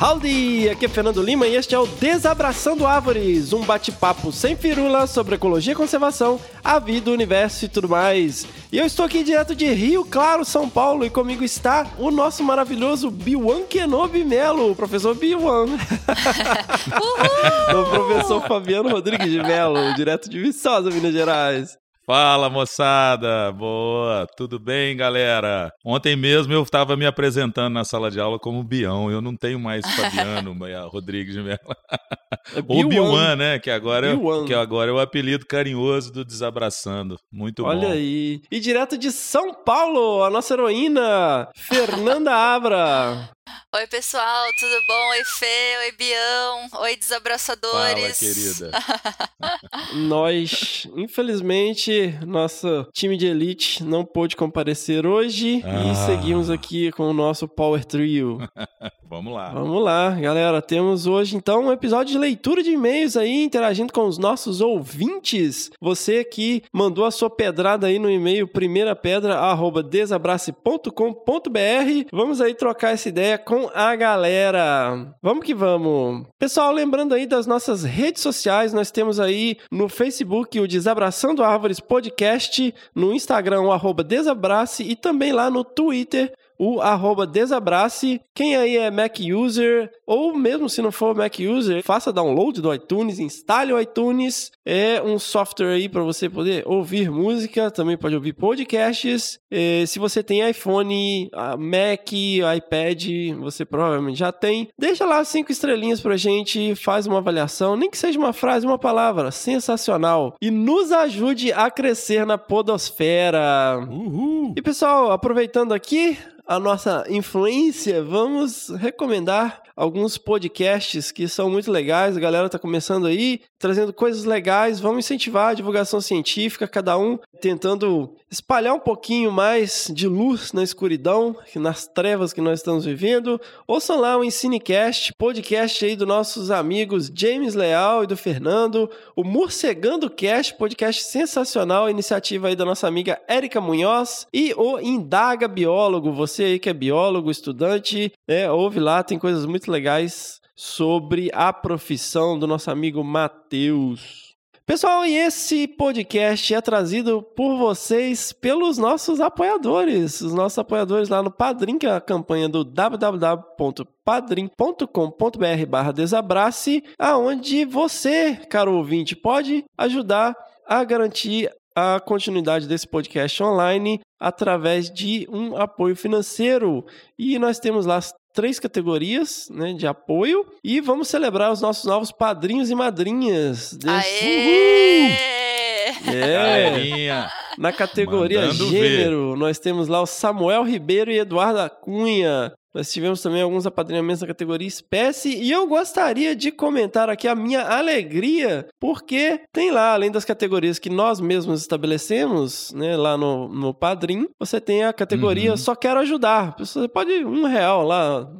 Howdy! Aqui é Fernando Lima e este é o Desabraçando Árvores, um bate-papo sem firula sobre ecologia e conservação, a vida, o universo e tudo mais. E eu estou aqui direto de Rio Claro, São Paulo, e comigo está o nosso maravilhoso Biwan Kenobi Melo, o professor Biwan. o professor Fabiano Rodrigues de Melo, direto de Viçosa, Minas Gerais. Fala moçada, boa, tudo bem galera? Ontem mesmo eu estava me apresentando na sala de aula como Bião, eu não tenho mais Fabiano Rodrigues de Mello. É Ou Biwan, né? Que agora, é, que agora é o apelido carinhoso do Desabraçando. Muito Olha bom. Olha aí. E direto de São Paulo, a nossa heroína, Fernanda Abra. Oi, pessoal, tudo bom? Oi, Fê, oi, Bião, oi, desabraçadores. Fala, querida. Nós, infelizmente, nosso time de elite não pôde comparecer hoje ah. e seguimos aqui com o nosso Power Trio. Vamos lá. Vamos lá, galera. Temos hoje, então, um episódio de leitura de e-mails aí, interagindo com os nossos ouvintes. Você que mandou a sua pedrada aí no e-mail primeirapedra.desabrace.com.br. Vamos aí trocar essa ideia com a galera. Vamos que vamos. Pessoal, lembrando aí das nossas redes sociais, nós temos aí no Facebook o Desabraçando Árvores Podcast, no Instagram o arroba Desabrace e também lá no Twitter o arroba Desabrace. Quem aí é Mac User, ou mesmo se não for Mac User, faça download do iTunes, instale o iTunes. É um software aí para você poder ouvir música, também pode ouvir podcasts. É, se você tem iPhone, Mac, iPad, você provavelmente já tem. Deixa lá cinco estrelinhas pra gente, faz uma avaliação, nem que seja uma frase, uma palavra, sensacional. E nos ajude a crescer na podosfera. Uhul. E pessoal, aproveitando aqui, a nossa influência, vamos recomendar alguns podcasts que são muito legais. A galera está começando aí, trazendo coisas legais. Vamos incentivar a divulgação científica, cada um tentando espalhar um pouquinho mais de luz na escuridão, nas trevas que nós estamos vivendo. Ouçam lá o Ensinecast, podcast aí dos nossos amigos James Leal e do Fernando, o Morcegando Cast, podcast sensacional, iniciativa aí da nossa amiga Érica Munhoz e o Indaga Biólogo, você aí que é biólogo, estudante, é, ouve lá, tem coisas muito legais sobre a profissão do nosso amigo Matheus. Pessoal, e esse podcast é trazido por vocês pelos nossos apoiadores, os nossos apoiadores lá no Padrim, que é a campanha do www.padrim.com.br barra desabrace, aonde você, caro ouvinte, pode ajudar a garantir a continuidade desse podcast online através de um apoio financeiro. E nós temos lá três categorias né, de apoio e vamos celebrar os nossos novos padrinhos e madrinhas. Desse... Aê! É. Na categoria Mandando gênero, ver. nós temos lá o Samuel Ribeiro e Eduardo Cunha. Nós tivemos também alguns apadrinhamentos na categoria espécie e eu gostaria de comentar aqui a minha alegria, porque tem lá, além das categorias que nós mesmos estabelecemos, né, lá no, no Padrim, você tem a categoria uhum. Só Quero Ajudar. Você pode um real lá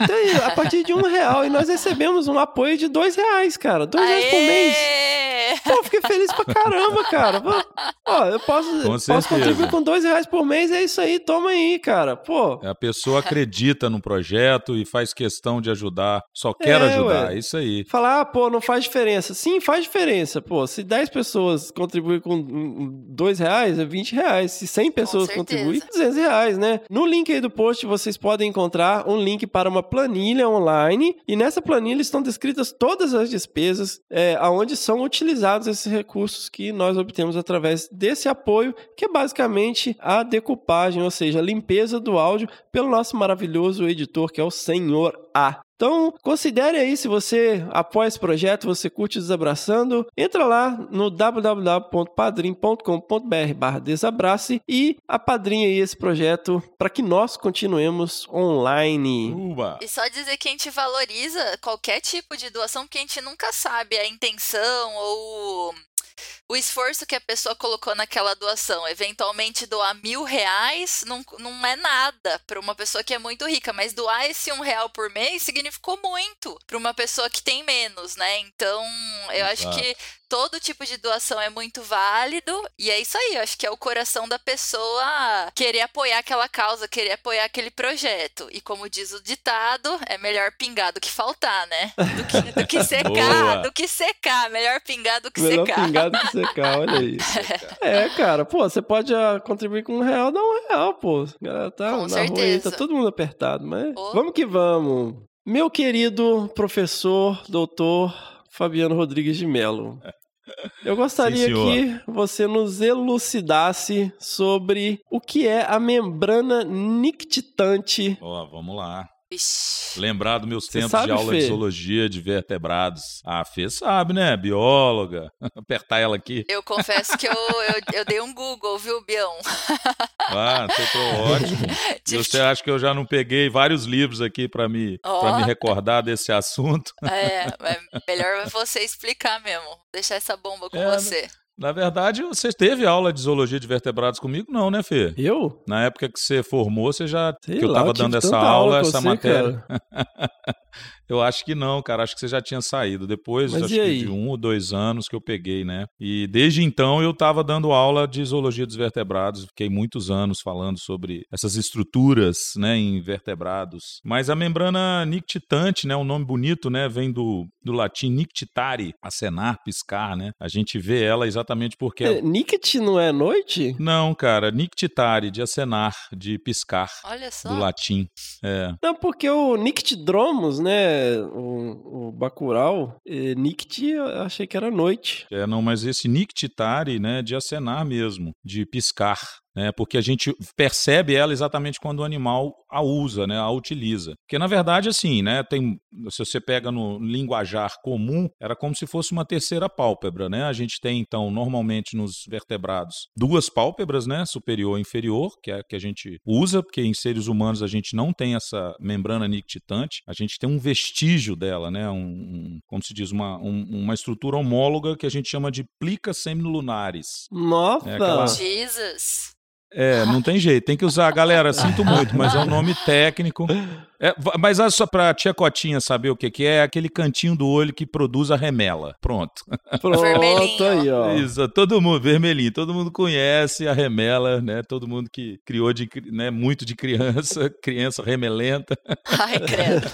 então, a partir de um real. E nós recebemos um apoio de dois reais, cara. Dois Aê! reais por mês. Pô, fiquei feliz pra caramba, cara. Ó, eu posso, posso contribuir com dois reais por mês, é isso aí, toma aí, cara. Pô. A pessoa acredita no projeto e faz questão de ajudar, só quer é, ajudar, ué. é isso aí. Falar, ah, pô, não faz diferença. Sim, faz diferença. Pô, se 10 pessoas contribuem com dois reais, é 20 reais. Se 100 pessoas contribuem, 200 reais, né? No link aí do post, vocês podem encontrar um link para uma planilha online e nessa planilha estão descritas todas as despesas é, aonde são utilizados esses recursos que nós obtemos através desse apoio, que é basicamente a decupagem, ou seja, a limpeza do áudio pelo nosso maravilhoso editor que é o Senhor A. Então, considere aí se você apoia esse projeto, você curte Desabraçando, entra lá no www.padrim.com.br barra Desabrace e apadrinha aí esse projeto para que nós continuemos online. Uba. E só dizer que a gente valoriza qualquer tipo de doação, porque a gente nunca sabe a intenção ou o esforço que a pessoa colocou naquela doação. Eventualmente, doar mil reais não, não é nada para uma pessoa que é muito rica, mas doar esse um real por mês significou muito para uma pessoa que tem menos, né? Então, eu acho Exato. que todo tipo de doação é muito válido. E é isso aí, eu acho que é o coração da pessoa querer apoiar aquela causa, querer apoiar aquele projeto. E como diz o ditado, é melhor pingar do que faltar, né? Do que, do que secar, Boa. do que secar. Melhor pingar do que Melhor secar. pingar do que secar, olha aí. É, cara, pô, você pode ah, contribuir com um real, dá um real, pô. Galera tá Com na rua aí, tá certeza. todo mundo apertado, mas Ô. vamos que vamos. Meu querido professor, doutor Fabiano Rodrigues de Mello. Eu gostaria Sim, que você nos elucidasse sobre o que é a membrana nictitante. Ó, vamos lá. Lembrar dos meus Você tempos sabe, de aula Fê? de zoologia de vertebrados. Ah, a Fê sabe, né? Bióloga. Apertar ela aqui. Eu confesso que eu, eu, eu dei um Google, viu, Bião? Ah, tô, tô ótimo. Você acha que eu já não peguei vários livros aqui pra me, Ó. pra me recordar desse assunto? É, é melhor você explicar mesmo. Deixar essa bomba com É, você. Na verdade, você teve aula de zoologia de vertebrados comigo? Não, né, Fê? Eu? Na época que você formou, você já. Sei que eu lá, tava tive dando essa aula, com essa você, matéria. Eu acho que não, cara. Acho que você já tinha saído. Depois, Mas acho que aí? de um ou dois anos que eu peguei, né? E desde então eu estava dando aula de zoologia dos vertebrados. Fiquei muitos anos falando sobre essas estruturas, né, em vertebrados. Mas a membrana nictitante, né, um nome bonito, né, vem do, do latim nictitare, acenar, piscar, né? A gente vê ela exatamente porque É, Nict não é noite? não, cara, nictitare, de acenar, de piscar, Olha só. do latim. É. Não, porque o Nictidromos, né, o, o Bacurau, eh, Nict achei que era noite. É, não, mas esse nictitare, né, de acenar mesmo, de piscar, né, porque a gente percebe ela exatamente quando o animal a usa, né, a utiliza. Porque na verdade assim, né, tem, se você pega no linguajar comum, era como se fosse uma terceira pálpebra, né? A gente tem então normalmente nos vertebrados duas pálpebras, né, superior e inferior, que é a que a gente usa, porque em seres humanos a gente não tem essa membrana nictitante, a gente tem um vestígio dela, né, um, um- como se diz, uma, um- uma estrutura homóloga que a gente chama de plica semilunares. Nossa! É aquela- Jesus. É, não tem jeito, tem que usar. Galera, sinto muito, mas é um nome técnico. É, mas olha só pra tia Cotinha saber o que, que é, é aquele cantinho do olho que produz a remela. Pronto. Pronto Vermelhinho. aí, ó. Isso, todo mundo, vermelhinho, todo mundo conhece a remela, né? Todo mundo que criou de, né, muito de criança, criança remelenta. Ai, credo.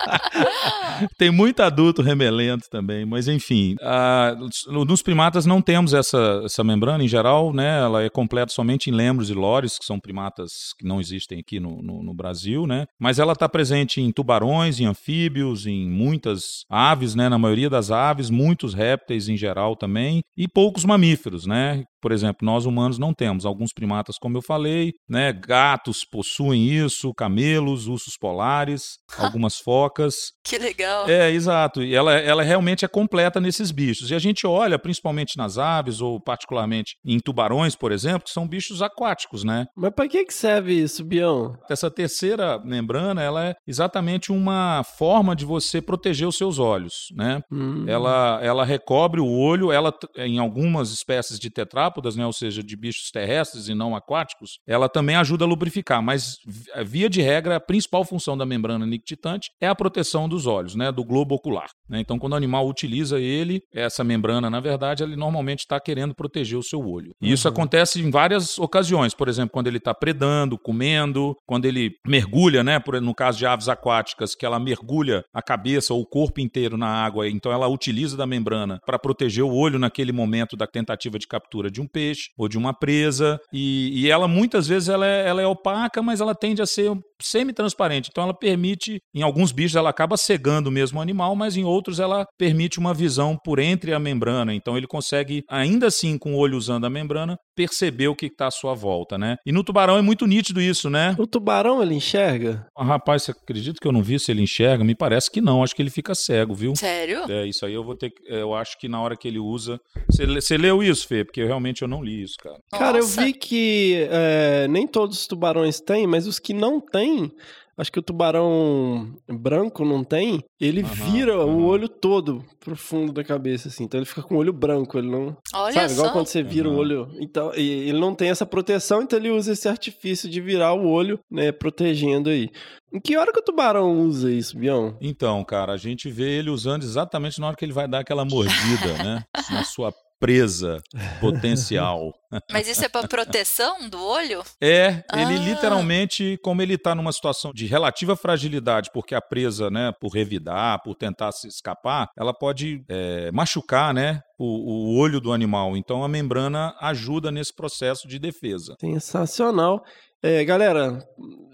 Tem muito adulto remelento também, mas enfim. ah, no- nos primatas não temos essa, essa membrana em geral, né? Ela é completa somente em lembros e lores, que são primatas que não existem aqui no, no- no Brasil, né? Mas ela está presente em tubarões, em anfíbios, em muitas aves, né? Na maioria das aves, muitos répteis em geral também, e poucos mamíferos, né? Por exemplo, nós humanos não temos. Alguns primatas, como eu falei, né? Gatos possuem isso, camelos, ursos polares, algumas focas. Que legal. É, exato. E ela, ela realmente é completa nesses bichos. E a gente olha, principalmente nas aves, ou particularmente em tubarões, por exemplo, que são bichos aquáticos, né? Mas pra que que serve isso, Bião? Essa terceira membrana, ela é exatamente uma forma de você proteger os seus olhos, né? Hum. Ela, ela recobre o olho, ela em algumas espécies de tetrápodas, né, ou seja, de bichos terrestres e não aquáticos, ela também ajuda a lubrificar, mas vi- via de regra, a principal função da membrana nictitante é a proteção dos olhos, né, do globo ocular. né? Então, quando o animal utiliza ele, essa membrana, na verdade, ele normalmente está querendo proteger o seu olho. E isso acontece em várias ocasiões, por exemplo, quando ele está predando, comendo, quando ele mergulha, né, no caso de aves aquáticas, que ela mergulha a cabeça ou o corpo inteiro na água, então ela utiliza da membrana para proteger o olho naquele momento da tentativa de captura de um peixe ou de uma presa. E, e ela muitas vezes ela é, ela é opaca, mas ela tende a ser semi-transparente. Então ela permite, em alguns bichos ela acaba cegando mesmo o animal, mas em outros ela permite uma visão por entre a membrana. Então ele consegue, ainda assim, com o olho usando a membrana, perceber o que está à sua volta, né? E no tubarão é muito nítido isso, né? O tubarão, ele enxerga? Ah, Rapaz, você acredita que eu não vi se ele enxerga? Me parece que não, acho que ele fica cego, viu? Sério? É, isso aí eu vou ter que. é, Eu acho que na hora que ele usa. Você, leu isso, Fê? Porque eu, realmente eu não li isso, cara. Cara, eu Nossa. vi que é, nem todos os tubarões têm, mas os que não têm, tem, acho que o tubarão branco não tem, ele Aham, vira o aham. olho todo pro fundo da cabeça, assim. Então ele fica com o olho branco, ele não. Olha sabe, igual só. quando você vira o Aham. olho. Então, e ele não tem essa proteção, então ele usa esse artifício de virar o olho, né, protegendo aí. Em que hora que o tubarão usa isso, Bião? Então, cara, a gente vê ele usando exatamente na hora que ele vai dar aquela mordida, né? Na sua presa potencial. Mas isso é pra proteção do olho? É, ele Ah. literalmente, como ele tá numa situação de relativa fragilidade, porque a presa, né, por revidar, por tentar se escapar, ela pode é, machucar, né, o, o olho do animal. Então a membrana ajuda nesse processo de defesa. Sensacional. É, galera,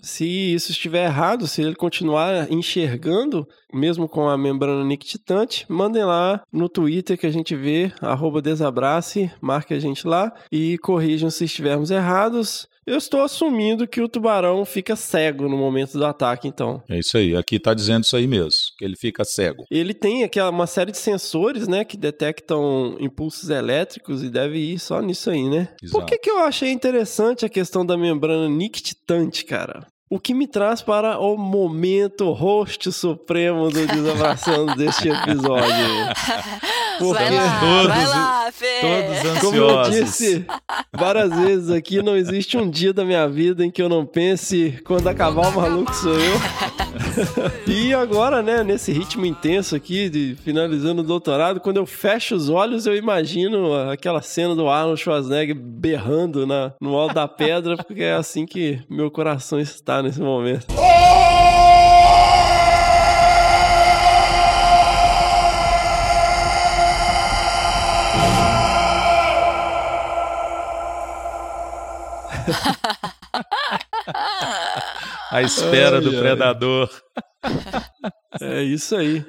se isso estiver errado, se ele continuar enxergando, mesmo com a membrana nictitante, mandem lá no Twitter que a gente vê, desabrace, marque a gente lá e corrijam se estivermos errados. Eu estou assumindo que o tubarão fica cego no momento do ataque, então. É isso aí, aqui tá dizendo isso aí mesmo, que ele fica cego. Ele tem aquela uma série de sensores, né, que detectam impulsos elétricos e deve ir só nisso aí, né? Por Exato. que, que eu achei interessante a questão da membrana nictitante, cara? O que me traz para o momento host supremo do Desabraçando deste episódio. Porque vai lá, todos- vai lá, Fê. Todos Como eu ansiosos. disse várias vezes aqui, não existe um dia da minha vida em que eu não pense quando acabar o maluco sou eu. e agora, né, nesse ritmo intenso aqui, de finalizando o doutorado, quando eu fecho os olhos, eu imagino aquela cena do Arnold Schwarzenegger berrando na, no alto da pedra, porque é assim que meu coração está nesse momento. A espera Ai, do ai. predador. É isso aí.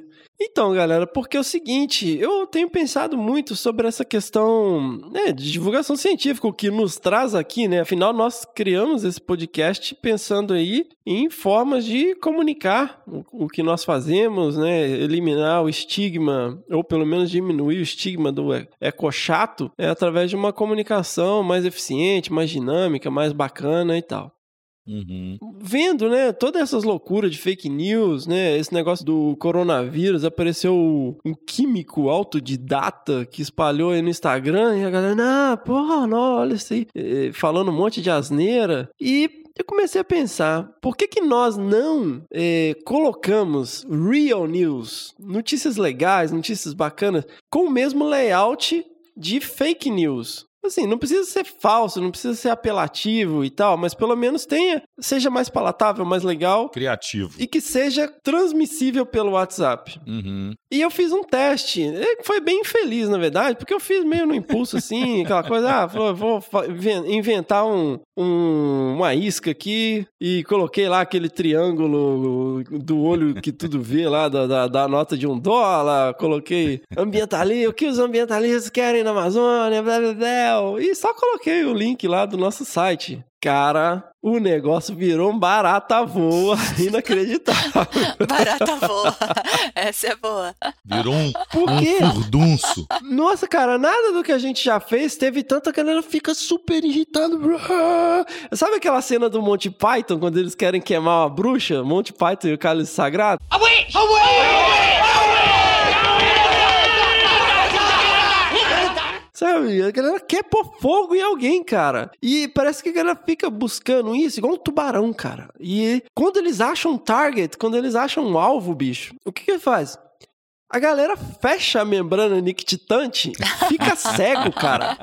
Então, galera, porque é o seguinte, eu tenho pensado muito sobre essa questão né, de divulgação científica, o que nos traz aqui, né? Afinal, nós criamos esse podcast pensando aí em formas de comunicar o, o que nós fazemos, né? Eliminar o estigma, ou pelo menos diminuir o estigma do ecochato, é através de uma comunicação mais eficiente, mais dinâmica, mais bacana e tal Uhum. vendo, né, todas essas loucuras de fake news, né, esse negócio do coronavírus, apareceu um químico autodidata que espalhou aí no Instagram e a galera, ah, porra, não, olha isso aí, falando um monte de asneira. E eu comecei a pensar, por que que nós não eh, colocamos real news, notícias legais, notícias bacanas, com o mesmo layout de fake news? Assim, não precisa ser falso, não precisa ser apelativo e tal, mas pelo menos tenha, seja mais palatável, mais legal Criativo. e que seja transmissível pelo WhatsApp. Uhum. E eu fiz um teste, eh, foi bem infeliz, na verdade, porque eu fiz meio no impulso, assim, aquela coisa, ah, vou, inventar um, um- uma isca aqui e coloquei lá aquele triângulo do olho que tudo vê lá, da, da, da nota de um dólar, coloquei ambientalista, o que os ambientalistas querem na Amazônia, blá, blá, blá, e só coloquei o link lá do nosso site. Cara, o negócio virou um barata voa inacreditável. Barata boa. Essa é boa. Virou um, Por um quê? furdunço. Nossa, cara, nada do que a gente já fez teve tanta que a galera fica super irritada. Brrr. Sabe aquela cena do Monty Python, quando eles querem queimar uma bruxa? Monty Python e o Cálice Sagrado? Sabe? A galera quer pôr fogo em alguém, cara. E parece que a galera fica buscando isso, igual um tubarão, cara. E quando eles acham um target, quando eles acham um alvo, bicho, o que que ele faz? A galera fecha a membrana nictitante, fica cego, cara.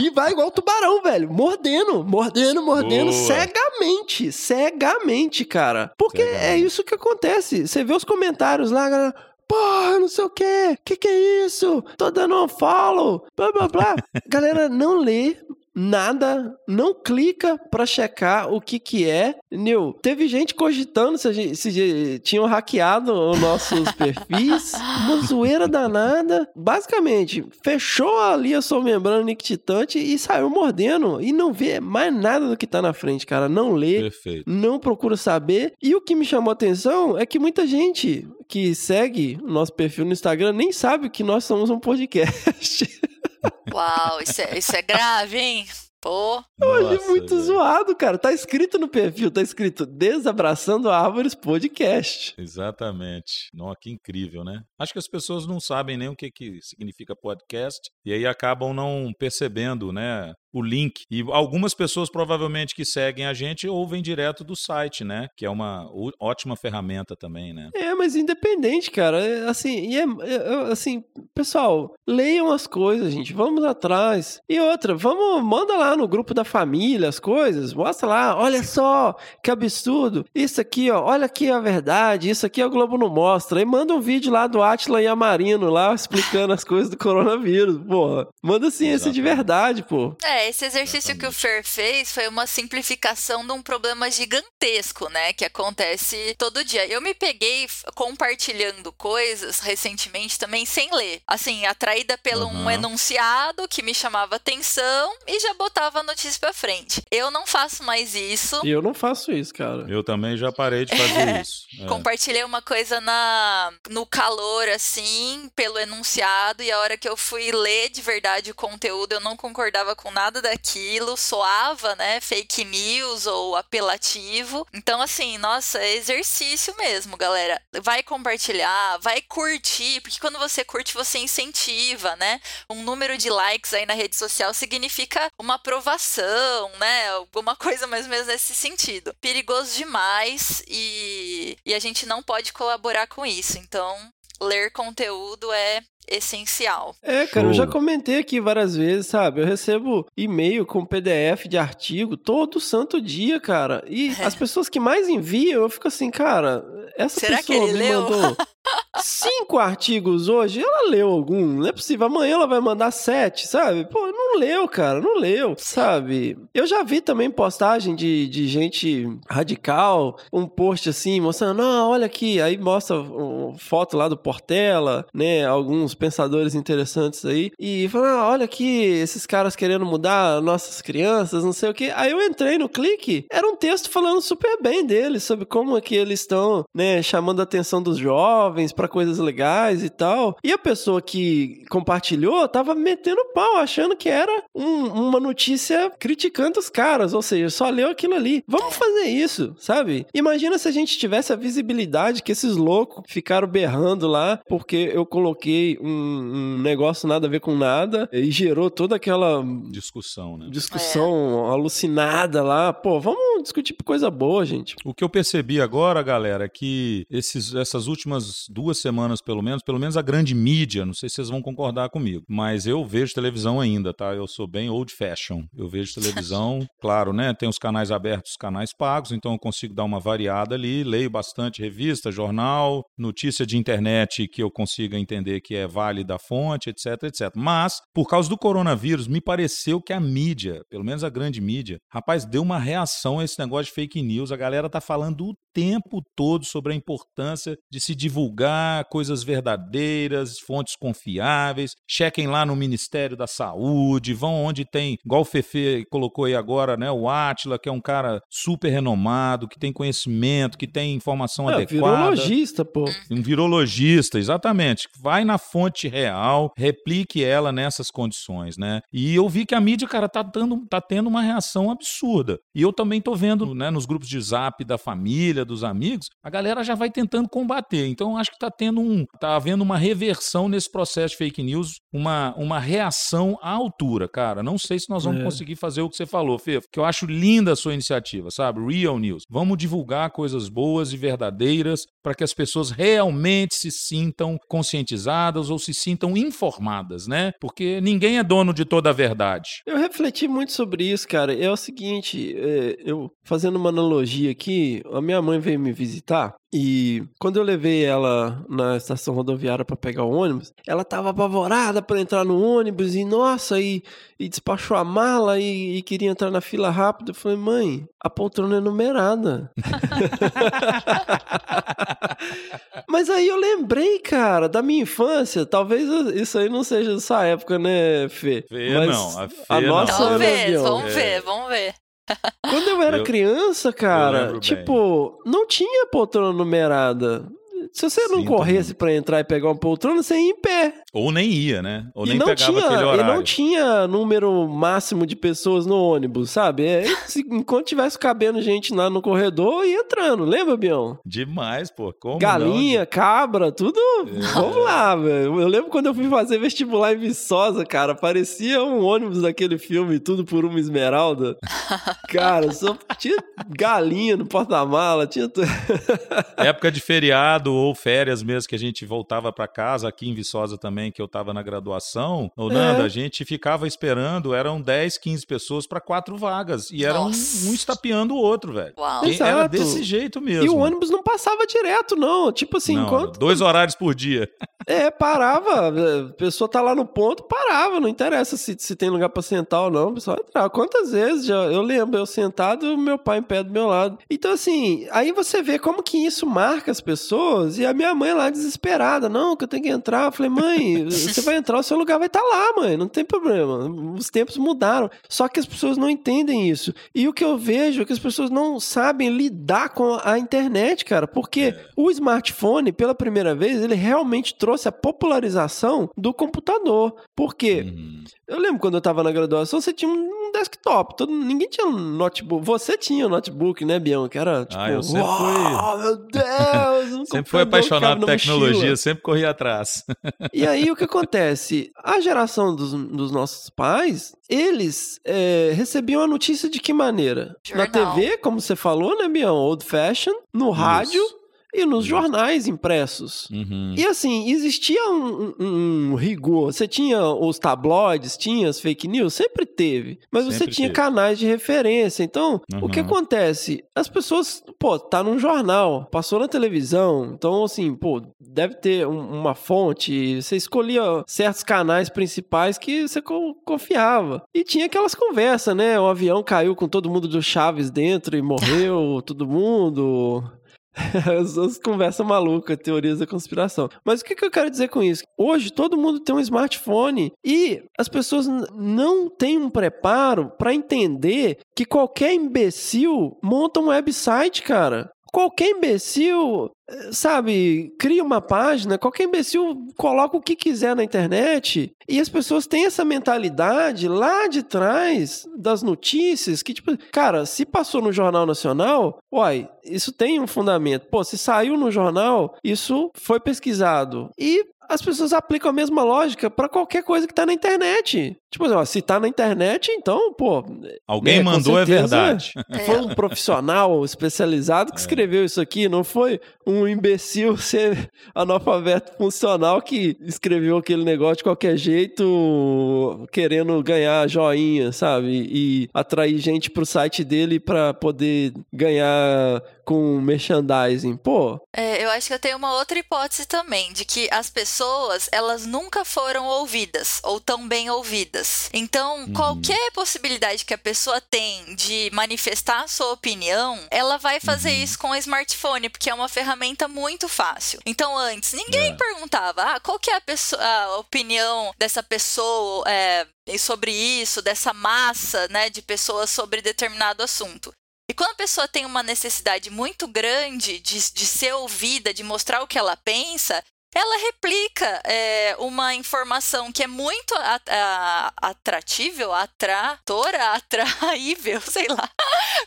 E vai igual tubarão, velho. Mordendo, mordendo, mordendo, Boa. cegamente. Cegamente, cara. Porque é isso que acontece. Você vê os comentários lá, a galera. Porra, não sei o quê. Que que é isso? Tô dando um follow. Blá, blá, blá. galera não lê nada, não clica pra checar o que que é, entendeu? Teve gente cogitando se, gente, se tinham hackeado os nossos perfis, uma zoeira danada. Basicamente, fechou ali a sua membrana nictitante e saiu mordendo e não vê mais nada do que tá na frente, cara. Não lê, Perfeito. não procura saber. E o que me chamou a atenção é que muita gente que segue o nosso perfil no Instagram nem sabe que nós somos um podcast. Uau, isso é, isso é grave, hein? Pô, Eu achei Nossa, muito velho. zoado, cara. Tá escrito no perfil, tá escrito Desabraçando Árvores Podcast. Exatamente. Não, que incrível, né? Acho que as pessoas não sabem nem o que, que significa podcast e aí acabam não percebendo, né? O link. E algumas pessoas, provavelmente, que seguem a gente, ouvem direto do site, né? Que é uma ótima ferramenta também, né? É, mas independente, cara. É, Assim, e é, é, é, assim, pessoal, leiam as coisas, gente. Vamos atrás. E outra, vamos, manda lá no grupo da família as coisas. Mostra lá, olha só, que absurdo. Isso aqui, ó, olha aqui a verdade. Isso aqui a Globo não mostra. E manda um vídeo lá do Atila e Amarino lá explicando as coisas do coronavírus, porra. Manda ciência de verdade, pô. É, esse exercício que o Fer fez foi uma simplificação de um problema gigantesco, né? Que acontece todo dia. Eu me peguei compartilhando coisas recentemente também sem ler. Assim, atraída pelo um Aham. enunciado que me chamava atenção e já botava a notícia pra frente. Eu não faço mais isso. E eu não faço isso, cara. Eu também já parei de fazer isso. É. Compartilhei uma coisa na no calor, assim, pelo enunciado, e a hora que eu fui ler de verdade o conteúdo, eu não concordava com nada daquilo, soava, né, fake news ou apelativo. Então, assim, nossa, é exercício mesmo, galera. Vai compartilhar, vai curtir, porque quando você curte, você incentiva, né? Um número de likes aí na rede social significa uma aprovação, né? Alguma coisa mais ou menos nesse sentido. Perigoso demais e, e a gente não pode colaborar com isso. Então, ler conteúdo é essencial. É, cara, eu já comentei aqui várias vezes, sabe? Eu recebo e-mail com PDF de artigo todo santo dia, cara. E as pessoas que mais enviam, eu fico assim, cara, essa Será que pessoa ele me leu? mandou cinco artigos hoje, ela leu algum, não é possível. Amanhã ela vai mandar sete, sabe? Pô, não leu, cara, não leu, sabe? Eu já vi também postagem de, de gente radical, um post assim, mostrando, não, olha aqui, aí mostra uma foto lá do Portela, né, alguns pensadores interessantes aí, e fala, ah, olha aqui, esses caras querendo mudar nossas crianças, não sei o que. Aí eu entrei no clique, era um texto falando super bem deles, sobre como é que eles estão, né, chamando a atenção dos jovens pra coisas legais e tal. E a pessoa que compartilhou tava metendo pau, achando que era um- uma notícia criticando os caras, ou seja, só leu aquilo ali. Vamos fazer isso, sabe? Imagina se a gente tivesse a visibilidade que esses loucos ficaram berrando lá porque eu coloquei um, um negócio nada a ver com nada e gerou toda aquela Discussão, né? discussão alucinada lá. Pô, vamos discutir coisa boa, gente. O que eu percebi agora, galera, é que esses, essas últimas duas semanas, pelo menos, pelo menos a grande mídia, não sei se vocês vão concordar comigo, mas eu vejo televisão ainda, tá? Eu sou bem old fashion. Eu vejo televisão, claro, né? Tem os canais abertos, os canais pagos, então eu consigo dar uma variada ali, leio bastante revista, jornal, notícia de internet que eu consiga entender que é válida a fonte, etc, etc. Mas, por causa do coronavírus, me pareceu que a mídia, pelo menos a grande mídia, rapaz, deu uma reação a esse negócio de fake news. A galera tá falando o tempo todo sobre a importância de se divulgar coisas verdadeiras, fontes confiáveis. Chequem lá no Ministério da Saúde, vão onde tem, igual o Fefe colocou aí agora, né? O Átila, que é um cara super renomado, que tem conhecimento, que tem informação É, adequada. virologista, pô. Um virologista, exatamente. Vai na fonte real, replique ela nessas condições, né? E eu vi que a mídia, cara, tá, dando, tá tendo uma reação absurda. E eu também tô vendo, né, nos grupos de zap da família, dos amigos, a galera já vai tentando combater. Então, eu acho que tá tendo um. tá havendo uma reversão nesse processo de fake news, uma, uma reação à altura, cara. Não sei se nós vamos É. conseguir fazer o que você falou, Fê, que eu acho linda a sua iniciativa, sabe? Real News. Vamos divulgar coisas boas e verdadeiras para que as pessoas realmente se sintam conscientizadas ou se sintam informadas, né? Porque ninguém é dono de toda a verdade. Eu refleti muito sobre isso, cara. É o seguinte, é, eu fazendo uma analogia aqui, a minha mãe veio me visitar e quando eu levei ela na estação rodoviária para pegar o ônibus, ela tava apavorada para entrar no ônibus e nossa, e, e despachou a mala e, e queria entrar na fila rápido. Eu falei, mãe, a poltrona é numerada. Mas aí eu lembrei, cara, da minha infância. Talvez isso aí não seja dessa época, né, Fê? Fê Mas não, a Fê a não. nossa Talvez, né, Biel? vamos ver, vamos ver. Quando eu era Eu- criança, cara, tipo, não tinha poltrona numerada. Se você não Sinto corresse pra entrar e pegar uma poltrona, você ia em pé. Ou nem ia, né? Ou e nem não pegava tinha, aquele e horário. não tinha número máximo de pessoas no ônibus, sabe? É, se- enquanto tivesse cabendo gente lá no corredor, ia entrando. Lembra, Bião? Demais, pô. Como Galinha, cabra, tudo. É. Vamos lá, velho. Eu lembro quando eu fui fazer vestibular em Viçosa, cara. Parecia um ônibus daquele filme, tudo por uma esmeralda. Cara, só tinha galinha no porta-mala, tinha. não? Época de feriado ou férias mesmo que a gente voltava pra casa, aqui em Viçosa também, que eu tava na graduação. Ô, Nanda, É. a gente ficava esperando, eram 10, 15 pessoas pra quatro vagas. E era um, um estapeando o outro, velho. Uau. E Era desse jeito mesmo. E o ônibus não passava direto, não. Tipo assim, Não, enquanto. Dois horários por dia. É, parava. A pessoa tá lá no ponto, parava. Não interessa se, se tem lugar pra sentar ou não. O pessoal entrava. Quantas vezes já eu lembro eu sentado e o meu pai em pé do meu lado. Então, assim, aí você vê como que isso marca as pessoas. E a minha mãe lá desesperada: Não, que eu tenho que entrar. Eu falei, mãe, você vai entrar, o seu lugar vai estar lá, mãe. Não tem problema. Os tempos mudaram. Só que as pessoas não entendem isso. E o que eu vejo é que as pessoas não sabem lidar com a internet, cara. Porque o smartphone, pela primeira vez, ele realmente trouxe a popularização do computador. Por quê? Uhum. Eu lembro quando eu tava na graduação, você tinha um desktop. Todo, ninguém tinha um notebook. Você tinha um notebook, né, Bião? Que era tipo. Ah, eu sempre "Uau, meu Deus! um Sempre fui apaixonado por na tecnologia, mochila." sempre corri atrás. E aí o que acontece? A geração dos, dos nossos pais, eles é, recebiam a notícia de que maneira? Na Jornal. TV, como você falou, né, Bião? Old fashion, no rádio e nos Isso. jornais impressos. Uhum. E assim, existia um, um- um rigor. Você tinha os tabloides, tinha as fake news, sempre teve. Mas você Sempre tinha teve. canais de referência. Então, o que Uhum. acontece? As pessoas, pô, tá num jornal, passou na televisão. Então, assim, pô, deve ter um- uma fonte. Você escolhia certos canais principais que você co- confiava. E tinha aquelas conversas, né? O avião caiu com todo mundo do Chaves dentro e morreu todo mundo. As, as conversas malucas, teorias da conspiração. Mas o que, que eu quero dizer com isso? Hoje todo mundo tem um smartphone e as pessoas não têm um preparo para entender que qualquer imbecil monta um website, cara. Qualquer imbecil, eh, sabe, cria uma página, qualquer imbecil coloca o que quiser na internet e as pessoas têm essa mentalidade lá de trás das notícias que, tipo, cara, se passou no Jornal Nacional, uai, isso tem um fundamento. Pô, se saiu no jornal, isso foi pesquisado. E as pessoas aplicam a mesma lógica para qualquer coisa que tá na internet. Tipo, assim, ó, se tá na internet, então, pô. Alguém né, mandou, é certeza, verdade. Foi um profissional especializado que escreveu isso aqui, não foi um imbecil ser analfabeto funcional que escreveu aquele negócio de qualquer jeito, querendo ganhar joinha, sabe? E atrair gente pro site dele para poder ganhar com merchandising. Pô, É, eu acho que eu tenho uma outra hipótese também, de que as pessoas, elas nunca foram ouvidas, ou tão bem ouvidas. Então, qualquer possibilidade que a pessoa tem de manifestar a sua opinião, ela vai fazer isso com o smartphone, porque é uma ferramenta muito fácil. Então, antes, ninguém É. perguntava, ah, qual que é a, pessoa- a opinião dessa pessoa é, sobre isso, dessa massa, né, de pessoas sobre determinado assunto. E quando a pessoa tem uma necessidade muito grande de, de ser ouvida, de mostrar o que ela pensa, ela replica é, uma informação que é muito a- a- atratível, atratora, atraível, sei lá.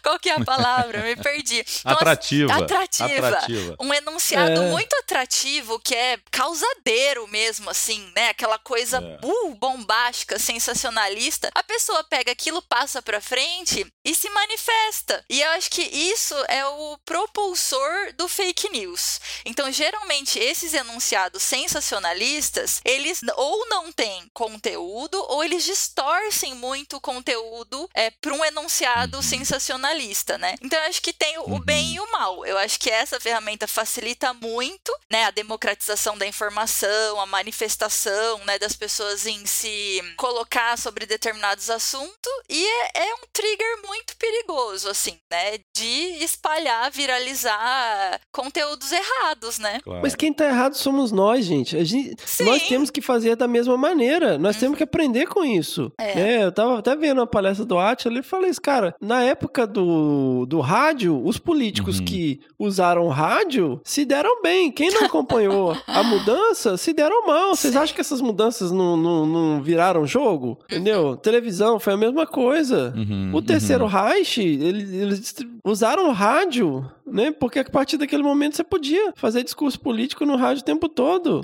Qual que é a palavra? Me perdi. Então, Atrativa. atrativa. Atrativa. Um enunciado É. muito atrativo, que é causadeiro mesmo, assim, né? Aquela coisa É. uh, bombástica, sensacionalista. A pessoa pega aquilo, passa pra frente e se manifesta. E eu acho que isso é o propulsor do fake news. Então, geralmente, esses enunciados sensacionalistas, eles ou não têm conteúdo, ou eles distorcem muito o conteúdo é, para um enunciado sensacionalista, né? Então, eu acho que tem o, o bem e o mal. Eu acho que essa ferramenta facilita muito, né, a democratização da informação, a manifestação, né, das pessoas em se colocar sobre determinados assuntos e é, é um trigger muito perigoso, assim, né, de espalhar, viralizar conteúdos errados, né? Claro. mas quem tá errado somos somos nós, gente. A gente nós temos que fazer da mesma maneira. Nós temos que aprender com isso. É. né? eu tava até vendo a palestra do Atila e falei isso, cara, na época do, do rádio, os políticos Uhum. que usaram rádio se deram bem. Quem não acompanhou a mudança se deram mal. Vocês acham que essas mudanças não, não, não viraram jogo? Entendeu? Televisão foi a mesma coisa. Uhum, O terceiro uhum. Reich, eles, eles usaram rádio, né? Porque a partir daquele momento você podia fazer discurso político no rádio o tempo todo.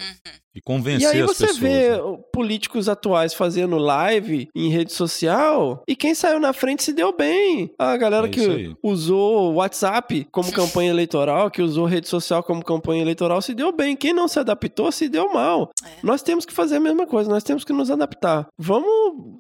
E convencer E aí as você pessoas. vê né? políticos atuais fazendo live em rede social e quem saiu na frente se deu bem. A galera É que usou WhatsApp como campanha eleitoral, que usou rede social como campanha eleitoral, se deu bem. Quem não se adaptou se deu mal. É. Nós temos que fazer a mesma coisa, nós temos que nos adaptar. Vamos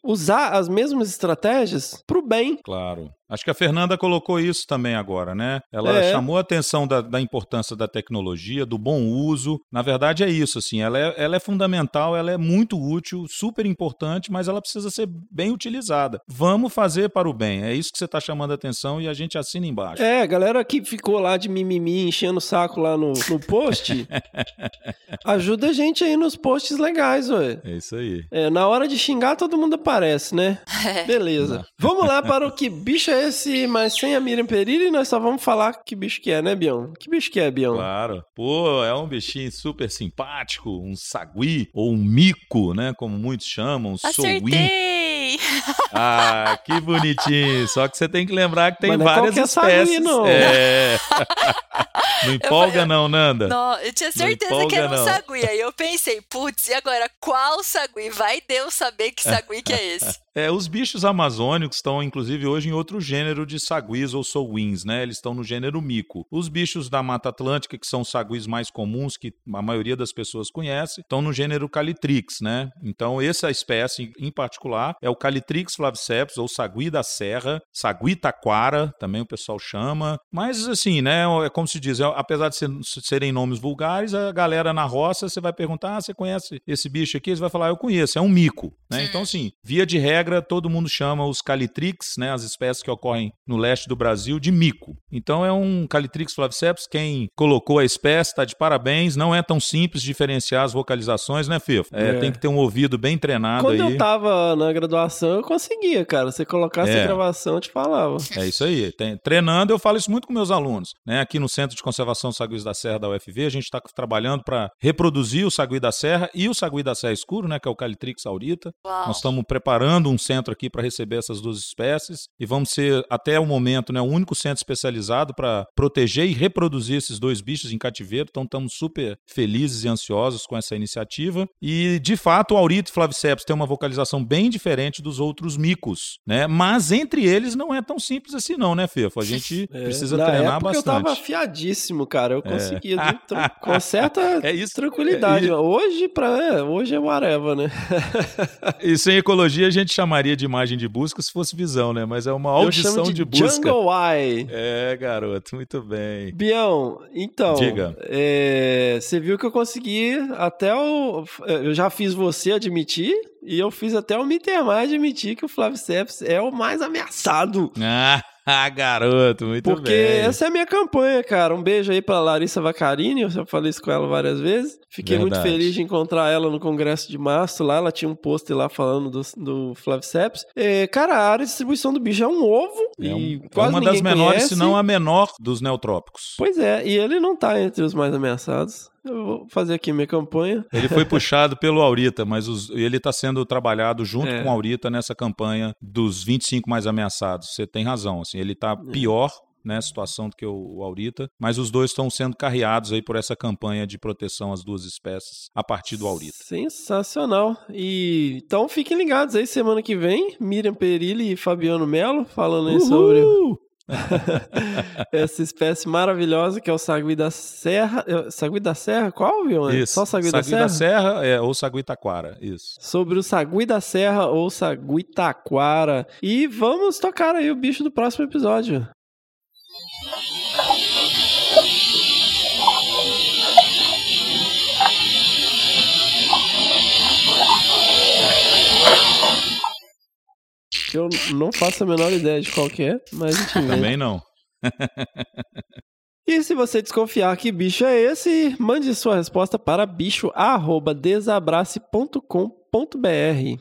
usar as mesmas estratégias pro bem. Claro. Acho que a Fernanda colocou isso também agora, né? Ela É. chamou a atenção da, da importância da tecnologia, do bom uso. Na verdade, é isso, assim, ela é, ela é fundamental, ela é muito útil, super importante, mas ela precisa ser bem utilizada. Vamos fazer para o bem. É isso que você está chamando a atenção e a gente assina embaixo. É, a galera que ficou lá de mimimi enchendo o saco lá no, no post, ajuda a gente aí nos posts legais, ué. É isso aí. É, na hora de xingar, todo mundo aparece, né? Beleza. Vamos lá para o que bicho é esse, mas sem a Miriam Perilli, nós só vamos falar que bicho que é, né, Bion? Que bicho que é, Bion? Claro. Pô, é um bichinho super simpático, um sagui ou um mico, né? Como muitos chamam, um souí. Acertei! Ah, que bonitinho. Só que você tem que lembrar que tem Mas não é várias qualquer sagui, espécies. não. É. Não empolga eu- não, Nanda. Não, eu tinha certeza empolga, que era um não. sagui. Aí eu pensei, putz, e agora qual sagui? Vai Deus saber que sagui que é esse. É, os bichos amazônicos estão, inclusive, hoje em outro gênero de saguis ou souins, né? Eles estão no gênero mico. Os bichos da Mata Atlântica, que são os saguis mais comuns, que a maioria das pessoas conhece, estão no gênero Calitrix, né? Então, essa espécie em particular é o Calitrix flaviceps, ou sagui da serra, sagui taquara, também o pessoal chama. Mas, assim, né? É como se diz, é- apesar de ser- serem nomes vulgares, a galera na roça, você vai perguntar, ah, você conhece esse bicho aqui? Eles vai falar, eu conheço, é um mico, né? Então, assim, via de regra, todo mundo chama os Calitrix, né, as espécies que ocorrem no leste do Brasil, de mico. Então é um Calitrix flaviceps, quem colocou a espécie está de parabéns, não é tão simples diferenciar as vocalizações, né, Fifo? É, É. Tem que ter um ouvido bem treinado Quando aí. eu tava na graduação, eu conseguia, cara. Você colocasse É. a gravação, eu te falava. É isso aí. Tem- treinando, eu falo isso muito com meus alunos. Né? Aqui no Centro de Conservação Saguis da Serra da UFV, a gente está trabalhando para reproduzir o sagui da serra e o sagui da serra escuro, né, que é o Calitrix aurita. Uau. Nós estamos preparando um centro aqui para receber essas duas espécies e vamos ser, até o momento, né, o único centro especializado para proteger e reproduzir esses dois bichos em cativeiro. Então estamos super felizes e ansiosos com essa iniciativa. E, de fato, o Aurito Flaviceps tem uma vocalização bem diferente dos outros micos, né? Mas entre eles não é tão simples assim não, né, Fefo? A gente É, precisa na treinar bastante. eu tava afiadíssimo, cara. Eu conseguia de tran- com certa É isso- tranquilidade. é- Hoje, pra, é, hoje é whatever, né? Isso em ecologia a gente chamaria de imagem de busca se fosse visão, né? Mas é uma audição de, de, busca. Jungle Eye. É, garoto, muito bem. Bião, então, Diga. é, você viu que eu consegui até o. Eu já fiz você admitir e eu fiz até o Mittermeier admitir que o Flaviceps é o mais ameaçado. Ah, garoto, muito Porque bem. essa é a minha campanha, cara. Um beijo aí pra Larissa Vacarini, eu já falei isso com ela várias vezes. Fiquei muito Verdade. feliz de encontrar ela no congresso de março lá. Ela tinha um pôster lá falando do, do Flaviceps. É, cara, a área de distribuição do bicho é um ovo É, e um- é quase uma das menores, conhece. se não a menor dos neotrópicos. Pois é, e ele não tá entre os mais ameaçados. Eu vou fazer aqui minha campanha. Ele foi puxado pelo Aurita, mas os- ele está sendo trabalhado junto É. com o Aurita nessa campanha dos 25 mais ameaçados. Você tem razão, assim, ele está É. pior né, situação do que o, Aurita, mas os dois estão sendo carreados aí por essa campanha de proteção às duas espécies a partir do Aurita. Sensacional. E então fiquem ligados aí semana que vem, Miriam Perilli e Fabiano Melo falando aí sobre Uhul! essa espécie maravilhosa que é o sagui da serra. é, Sagui da serra? Qual, viu? Isso. Só sagui, da serra? da Serra é, ou sagui taquara, isso. Sobre o sagui da serra ou sagui taquara. E vamos tocar aí o bicho do próximo episódio. Que eu não faço a menor ideia de qual que é, mas a gente vê. Também não. E se você desconfiar que bicho é esse, mande sua resposta para bicho@desabrace.com www.radiofobia.com.br.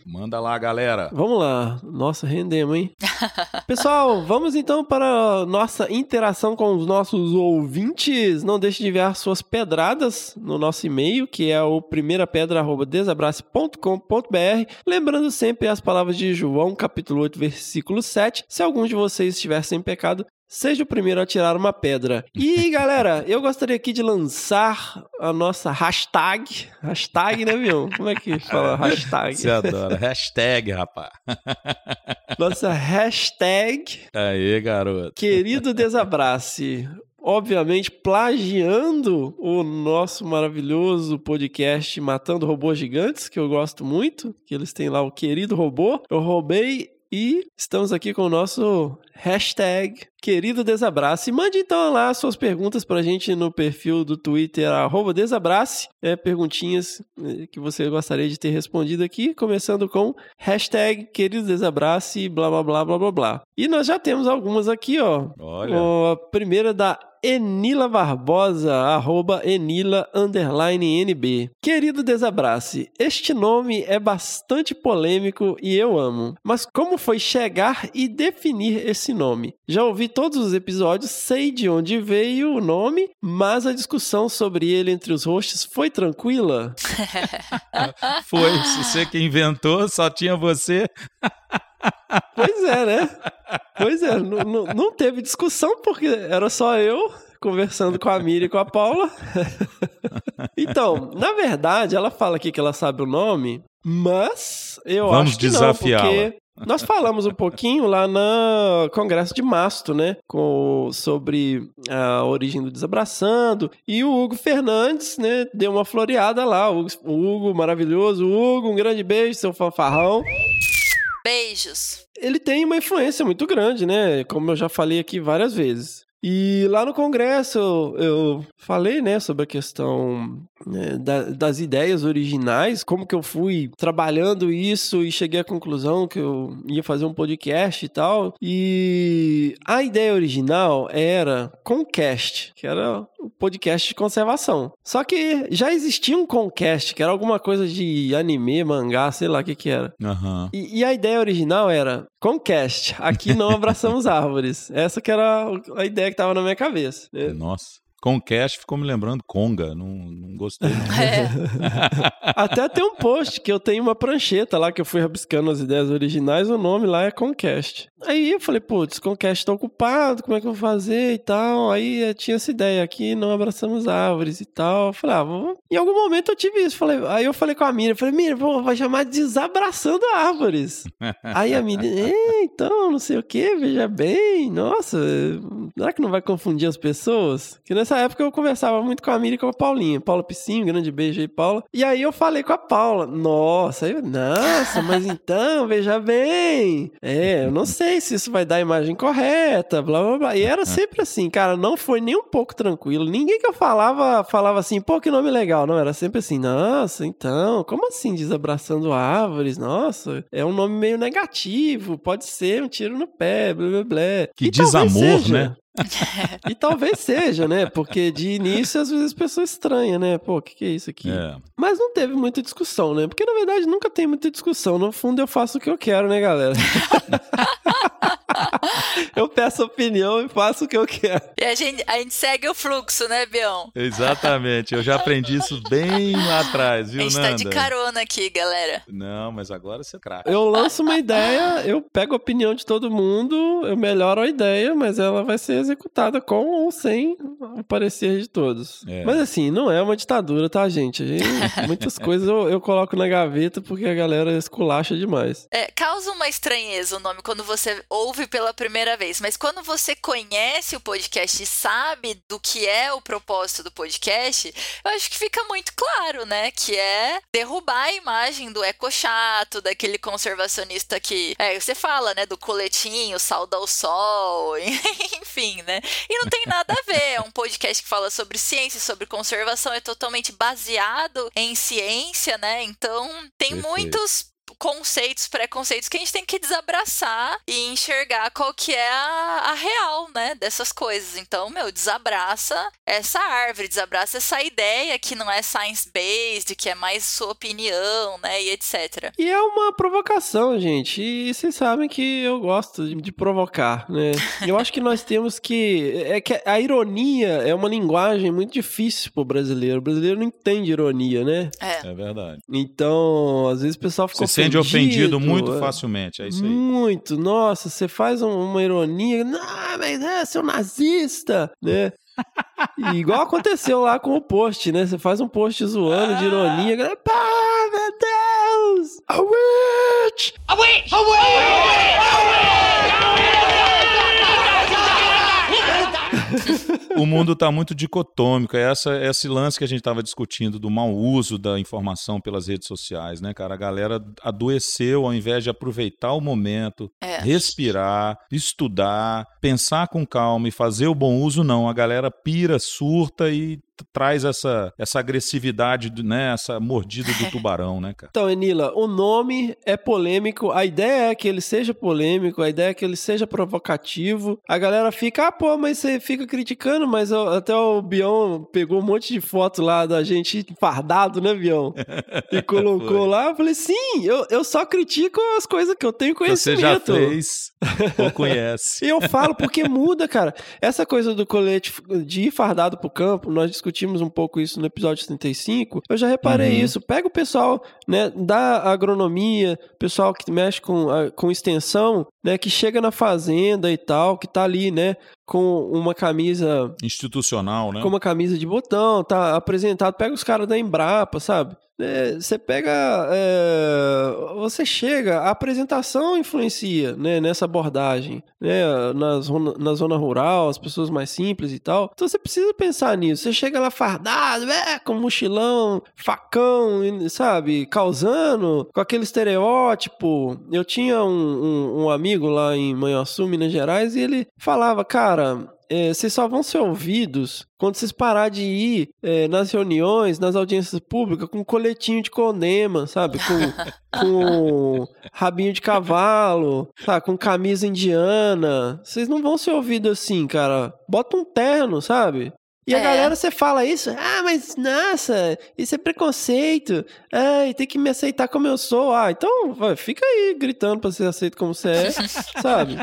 Manda lá, galera. Vamos lá. Nossa, rendemos, hein? Pessoal, vamos então para a nossa interação com os nossos ouvintes. Não deixe de enviar suas pedradas no nosso e-mail, que é o primeirapedra.desabrace.com.br. Lembrando sempre as palavras de João, capítulo 8, versículo 7. Se algum de vocês estiver sem pecado, Seja o primeiro a tirar uma pedra. E galera, eu gostaria aqui de lançar a nossa hashtag. Hashtag, né, Vião? Como é que fala hashtag? Você adora. hashtag, rapaz. Nossa hashtag. Aí, garoto. Querido Desabrace. Obviamente, plagiando o nosso maravilhoso podcast Matando Robôs Gigantes, que eu gosto muito, que eles têm lá o querido robô. Eu roubei e estamos aqui com o nosso hashtag querido desabrace. Mande então lá suas perguntas pra gente no perfil do Twitter, arroba desabrace. É, perguntinhas eh, que você gostaria de ter respondido aqui, começando com hashtag querido desabrace, blá blá blá blá blá blá. E nós já temos algumas aqui, ó. Olha. A primeira da Enila Barbosa, arroba Enila underline NB. Querido Desabrace, este nome é bastante polêmico e eu amo. Mas como foi chegar e definir esse nome? Já ouvi todos os episódios, sei de onde veio o nome, mas a discussão sobre ele entre os hosts foi tranquila? Foi. Se você que inventou, só tinha você. Pois é, né? Pois é, não, não, não teve discussão porque era só eu conversando com a Miri e com a Paula. então, na verdade, ela fala aqui que ela sabe o nome, mas eu Vamos acho que não, desafiá-la. porque nós falamos um pouquinho lá no Congresso de Masto, né? Com, sobre a origem do Desabraçando. E o Hugo Fernandes, né? Deu uma floreada lá. O Hugo, o Hugo maravilhoso. Hugo, um grande beijo, seu fanfarrão. Beijos. Ele tem uma influência muito grande, né? Como eu já falei aqui várias vezes. E lá no Congresso eu, falei, né, sobre a questão das ideias originais, como que eu fui trabalhando isso e cheguei à conclusão que eu ia fazer um podcast e tal. E a ideia original era Concast, que era o podcast de conservação. Só que já existia um Concast, que era alguma coisa de anime, mangá, sei lá o que que era. Aham. E, e a ideia original era Concast, aqui não abraçamos árvores. Essa que era a ideia que tava na minha cabeça. né? Nossa. Concast ficou me lembrando Conga. Não, não gostei. não. É, Até tem um post que eu tenho uma prancheta lá que eu fui rabiscando as ideias originais, o nome lá é Concast. Aí eu falei, putz, Concast tá ocupado, como é que eu vou fazer e tal? Aí tinha essa ideia aqui, não abraçamos árvores e tal. Eu falei, ah, vou... em algum momento eu tive isso. Falei, aí eu falei com a Miriam, falei, Miriam, vou, vai chamar de Desabraçando Árvores. Aí a Miriam, é, então, não sei o que, veja bem, nossa, será que não vai confundir as pessoas? Que nessa época eu conversava muito com a Miriam e com a Paulinha. Paula Piscinho, grande beijo aí, Paula. E aí eu falei com a Paula, nossa, eu, nossa, mas então, veja bem, é, eu não sei se isso vai dar a imagem correta, blá blá blá. E era sempre assim, cara, não foi nem um pouco tranquilo. Ninguém que eu falava, falava assim, pô, que nome legal, não, era sempre assim, nossa, então, como assim desabraçando árvores? Nossa, é um nome meio negativo, pode ser um tiro no pé, blá blá blá. Que E desamor, né? E talvez seja, né? Porque de início às vezes as pessoas estranham, né? Pô, o que, que é isso aqui? É. Mas não teve muita discussão, né? Porque na verdade nunca tem muita discussão. No fundo eu faço o que eu quero, né, galera? eu peço opinião e faço o que eu quero. E a gente, a gente segue o fluxo, né, Bião? Exatamente. Eu já aprendi isso bem lá atrás, A viu, gente tá Nanda? de carona aqui, galera. Não, mas agora você é craque. Eu lanço uma ideia, eu pego a opinião de todo mundo, eu melhoro a ideia, mas ela vai ser executada com ou sem o parecer de todos. É. Mas assim, não é uma ditadura, tá, gente? E Muitas coisas eu, eu coloco na gaveta porque a galera esculacha demais. É, causa uma estranheza o nome quando você ouve pela primeira vez, mas quando você conhece o podcast e sabe do que é o propósito do podcast, eu acho que fica muito claro, né? Que é derrubar a imagem do eco chato, daquele conservacionista que. É, você fala, né? Do coletinho, salda ao sol, enfim, né? E não tem nada a ver. É um podcast que fala sobre ciência, sobre conservação, é totalmente baseado em ciência, né? Então tem Perfeito. muitos conceitos, preconceitos que a gente tem que desabraçar e enxergar qual que é a, a real, né, dessas coisas. Então, meu, desabraça essa árvore, desabraça essa ideia que não é science-based, que é mais sua opinião, né, e etc. E é uma provocação, gente. E vocês sabem que eu gosto de, de provocar, né? Eu acho que nós temos que. É que a ironia é uma linguagem muito difícil pro brasileiro. O brasileiro não entende ironia, né? É. É verdade. Então, às vezes o pessoal fica Você se sente ofendido muito é. facilmente, é isso aí. Muito, nossa, você faz um- uma ironia, não, mas é, seu nazista, né? E igual aconteceu lá com o post, né? Você faz um post zoando de ironia, a galera, pá, meu Deus! A witch! O mundo está muito dicotômico. É essa, esse lance que a gente estava discutindo do mau uso da informação pelas redes sociais, né, cara? A galera adoeceu ao invés de aproveitar o momento, É. respirar, estudar, pensar com calma e fazer o bom uso, não. A galera pira, surta e traz essa, essa agressividade, né? Essa mordida do tubarão, né, cara? Então, Enila, o nome é polêmico, a ideia é que ele seja polêmico, a ideia é que ele seja provocativo. A galera fica, ah, pô, mas você fica criticando, mas eu- até o Bion pegou um monte de foto lá da gente fardado, né, Bion? E colocou lá. Eu falei, sim, eu, eu só critico as coisas que eu tenho Que Você já conhecimento. fez ou conhece. E eu falo porque muda, cara. Essa coisa do colete de ir fardado pro campo, nós discutimos um pouco isso no episódio 35. Eu já reparei Uhum. isso. Pega o pessoal, né, da agronomia, pessoal que mexe com, com extensão, né, que chega na fazenda e tal, que tá ali, né, com uma camisa Institucional, né? com uma camisa de botão, tá apresentado. Pega os caras da Embrapa, sabe? É, Você pega. é, você chega, a apresentação influencia né, nessa abordagem, né? Na zona, na zona rural, as pessoas mais simples e tal. Então você precisa pensar nisso. Você chega lá fardado, é, com mochilão, facão, sabe? Causando, com aquele estereótipo. Eu tinha um, um, um amigo lá em Manhuaçu, Minas Gerais, e ele falava, cara, é, vocês só vão ser ouvidos quando vocês parar de ir é, nas reuniões, nas audiências públicas, com coletinho de condema, sabe? Com, com rabinho de cavalo, sabe? Com camisa indiana. Vocês não vão ser ouvidos assim, cara. Bota um terno, sabe? E a É. galera, você fala isso, ah, mas nossa, isso é preconceito, ai, tem que me aceitar como eu sou. Ah, então vai, fica aí gritando pra ser aceito como você é, sabe?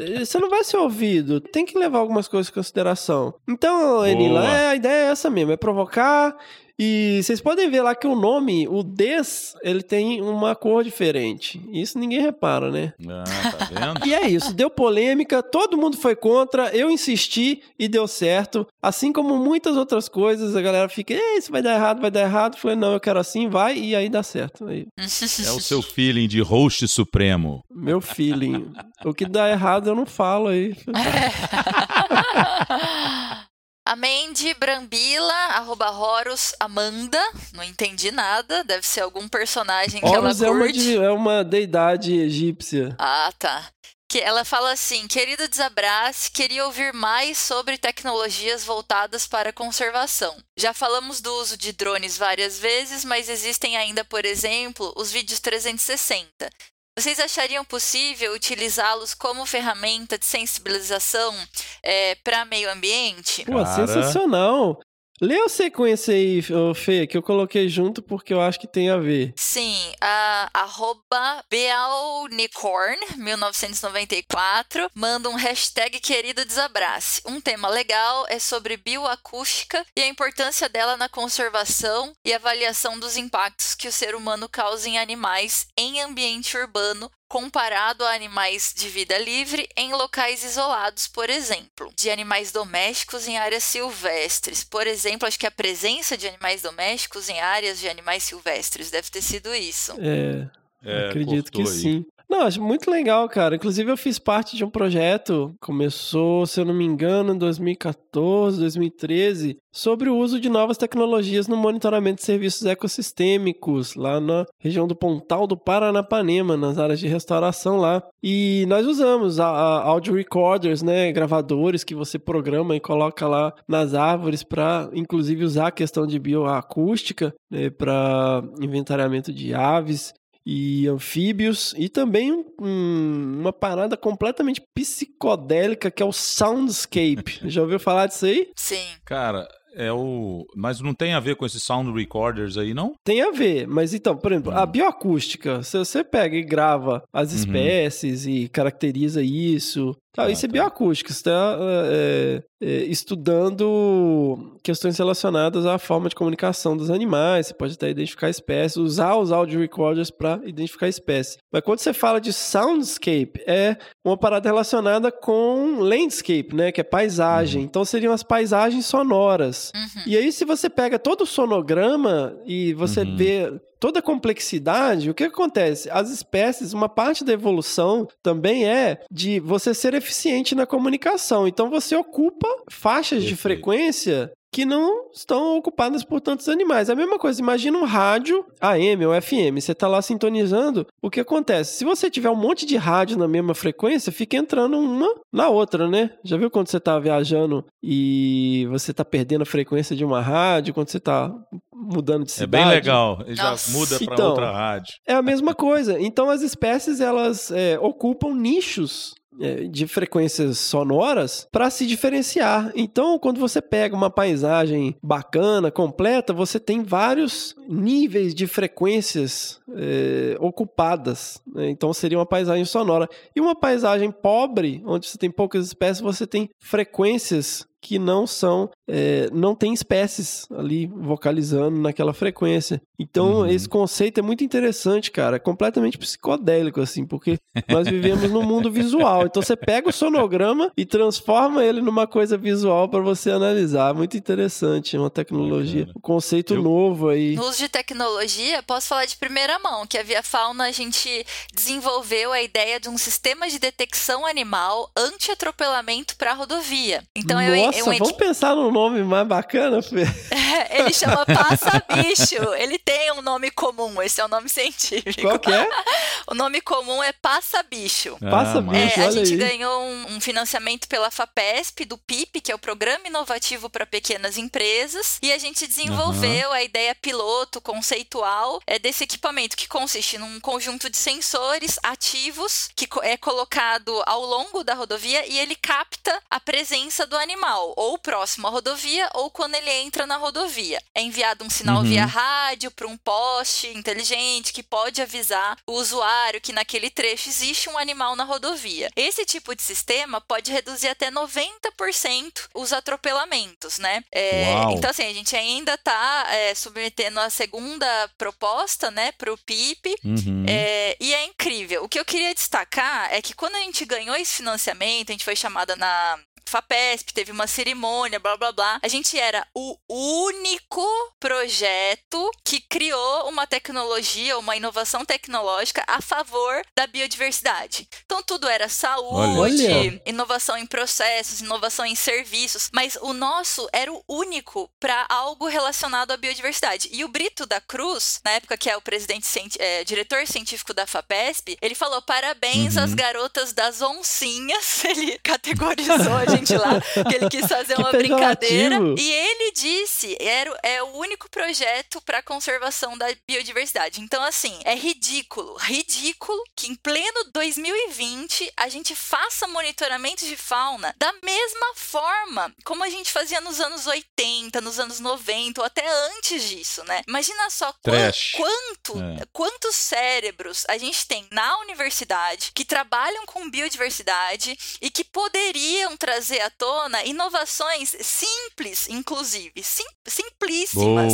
Eh, Você não vai ser ouvido, tem que levar algumas coisas em consideração. Então, Enila, é, a ideia é essa mesmo, é provocar. E vocês podem ver lá que o nome, o Des, ele tem uma cor diferente. Isso ninguém repara, né? Ah, tá vendo? E é isso, deu polêmica, todo mundo foi contra, eu insisti e deu certo. Assim como muitas outras coisas, a galera fica, "Ei, isso vai dar errado, vai dar errado. Eu falei, não, eu quero assim, vai, e aí dá certo. Aí, É o seu feeling de host supremo. meu feeling. o que dá errado eu não falo aí. A Mandy Brambila, arroba Horus Amanda, não entendi nada, deve ser algum personagem que Horus ela é uma, curte. é uma deidade egípcia. Ah, tá. Que ela fala assim: querido Desabrace, queria ouvir mais sobre tecnologias voltadas para a conservação. Já falamos do uso de drones várias vezes, mas existem ainda, por exemplo, os vídeos 360. Vocês achariam possível utilizá-los como ferramenta de sensibilização para meio ambiente? Pô, Cara. sensacional. Lê a sequência aí, Fê, que eu coloquei junto porque eu acho que tem a ver. Sim, a arroba Bealnicorn, 1994, manda um hashtag querido desabrace. Um tema legal é sobre bioacústica e a importância dela na conservação e avaliação dos impactos que o ser humano causa em animais em ambiente urbano comparado a animais de vida livre em locais isolados, por exemplo, de animais domésticos em áreas silvestres. Por exemplo, acho que a presença de animais domésticos em áreas de animais silvestres deve ter sido isso. É, É, acredito que aí. sim. Não, acho muito legal, cara. Inclusive, eu fiz parte de um projeto, começou, se eu não me engano, em 2014, 2013, sobre o uso de novas tecnologias no monitoramento de serviços ecossistêmicos, lá na região do Pontal do Paranapanema, nas áreas de restauração lá. E nós usamos a, a audio recorders, né, gravadores que você programa e coloca lá nas árvores para, inclusive, usar a questão de bioacústica, né, para inventariamento de aves. E anfíbios, e também um, uma parada completamente psicodélica que é o Soundscape. Já ouviu falar disso aí? Sim. Cara, é o. Mas não tem a ver com esses sound recorders aí, não? Tem a ver, mas então, por exemplo, a bioacústica, se você pega e grava as Uhum. espécies e caracteriza isso, tá, isso é bioacústica, você está é, é, estudando questões relacionadas à forma de comunicação dos animais, você pode até identificar espécies, usar os audio recorders para identificar espécies. Mas quando você fala de soundscape, é uma parada relacionada com landscape, né, que é paisagem. Então seriam as paisagens sonoras. Uhum. E aí, se você pega todo o sonograma e você Uhum. vê toda a complexidade, o que acontece? As espécies, uma parte da evolução também é de você ser eficiente na comunicação. Então, você ocupa faixas de Perfeito. frequência que não estão ocupadas por tantos animais. É a mesma coisa, imagina um rádio AM ou FM, você está lá sintonizando, o que acontece? Se você tiver um monte de rádio na mesma frequência, fica entrando uma na outra, né? Já viu quando você está viajando e você está perdendo a frequência de uma rádio, quando você está mudando de É cidade? bem legal. Ele já Nossa. muda pra Então, outra rádio. É a mesma coisa. Então as espécies elas é, ocupam nichos é, de frequências sonoras para se diferenciar. Então, quando você pega uma paisagem bacana, completa, você tem vários níveis de frequências é, ocupadas. né? Então, seria uma paisagem sonora. E uma paisagem pobre, onde você tem poucas espécies, você tem frequências que não são, é, não tem espécies ali vocalizando naquela frequência. Então, Uhum. esse conceito é muito interessante, cara. É completamente psicodélico, assim, porque nós vivemos num mundo visual. Então, você pega o sonograma e transforma ele numa coisa visual para você analisar. Muito interessante, é uma tecnologia, um conceito Eu- novo aí. No uso de tecnologia, posso falar de primeira mão que a Via Fauna a gente desenvolveu a ideia de um sistema de detecção animal anti-atropelamento para rodovia. Então eu, Nossa, eu vamos pensar num nome mais bacana, Fê. ele chama passa-bicho. Ele tem um nome comum, esse é o nome científico. Qual que é? O nome comum é passa-bicho. Passa Ah, bicho. É, a gente aí. ganhou um, um financiamento pela FAPESP, do PIP, que é o Programa Inovativo para Pequenas Empresas, e a gente desenvolveu a ideia piloto, conceitual, é, desse equipamento, que consiste num conjunto de sensores ativos que é colocado ao longo da rodovia e ele capta a presença do animal, ou próximo à rodovia, ou quando ele entra na rodovia. É enviado um sinal Uhum. via rádio para um poste inteligente que pode avisar o usuário que naquele trecho existe um animal na rodovia. Esse tipo de sistema pode reduzir até 90% os atropelamentos, né? É, então, assim, a gente ainda está submetendo a segunda proposta, né, para o PIP, Uhum. é, e é incrível. O que eu queria destacar é que quando a gente ganhou esse financiamento, a gente foi chamada na FAPESP, teve uma cerimônia, blá blá blá. A gente era o único projeto que criou uma tecnologia, uma inovação tecnológica a favor da biodiversidade. Então tudo era saúde, Olha. inovação em processos, inovação em serviços, mas o nosso era o único para algo relacionado à biodiversidade. E o Brito da Cruz, na época que é o presidente é, diretor científico da FAPESP, ele falou parabéns Uhum. às garotas das oncinhas. Ele categorizou gente lá, que ele quis fazer Que uma brincadeira. E ele disse, era, o- é o único projeto para conservação da biodiversidade. Então, assim, é ridículo, ridículo que em pleno 2020 a gente faça monitoramento de fauna da mesma forma como a gente fazia nos anos 80, nos anos 90 ou até antes disso, né? Imagina só Trash. quanto, É. quantos cérebros a gente tem na universidade que trabalham com biodiversidade e que poderiam trazer à tona inovações simples, inclusive, sim, simplíssimas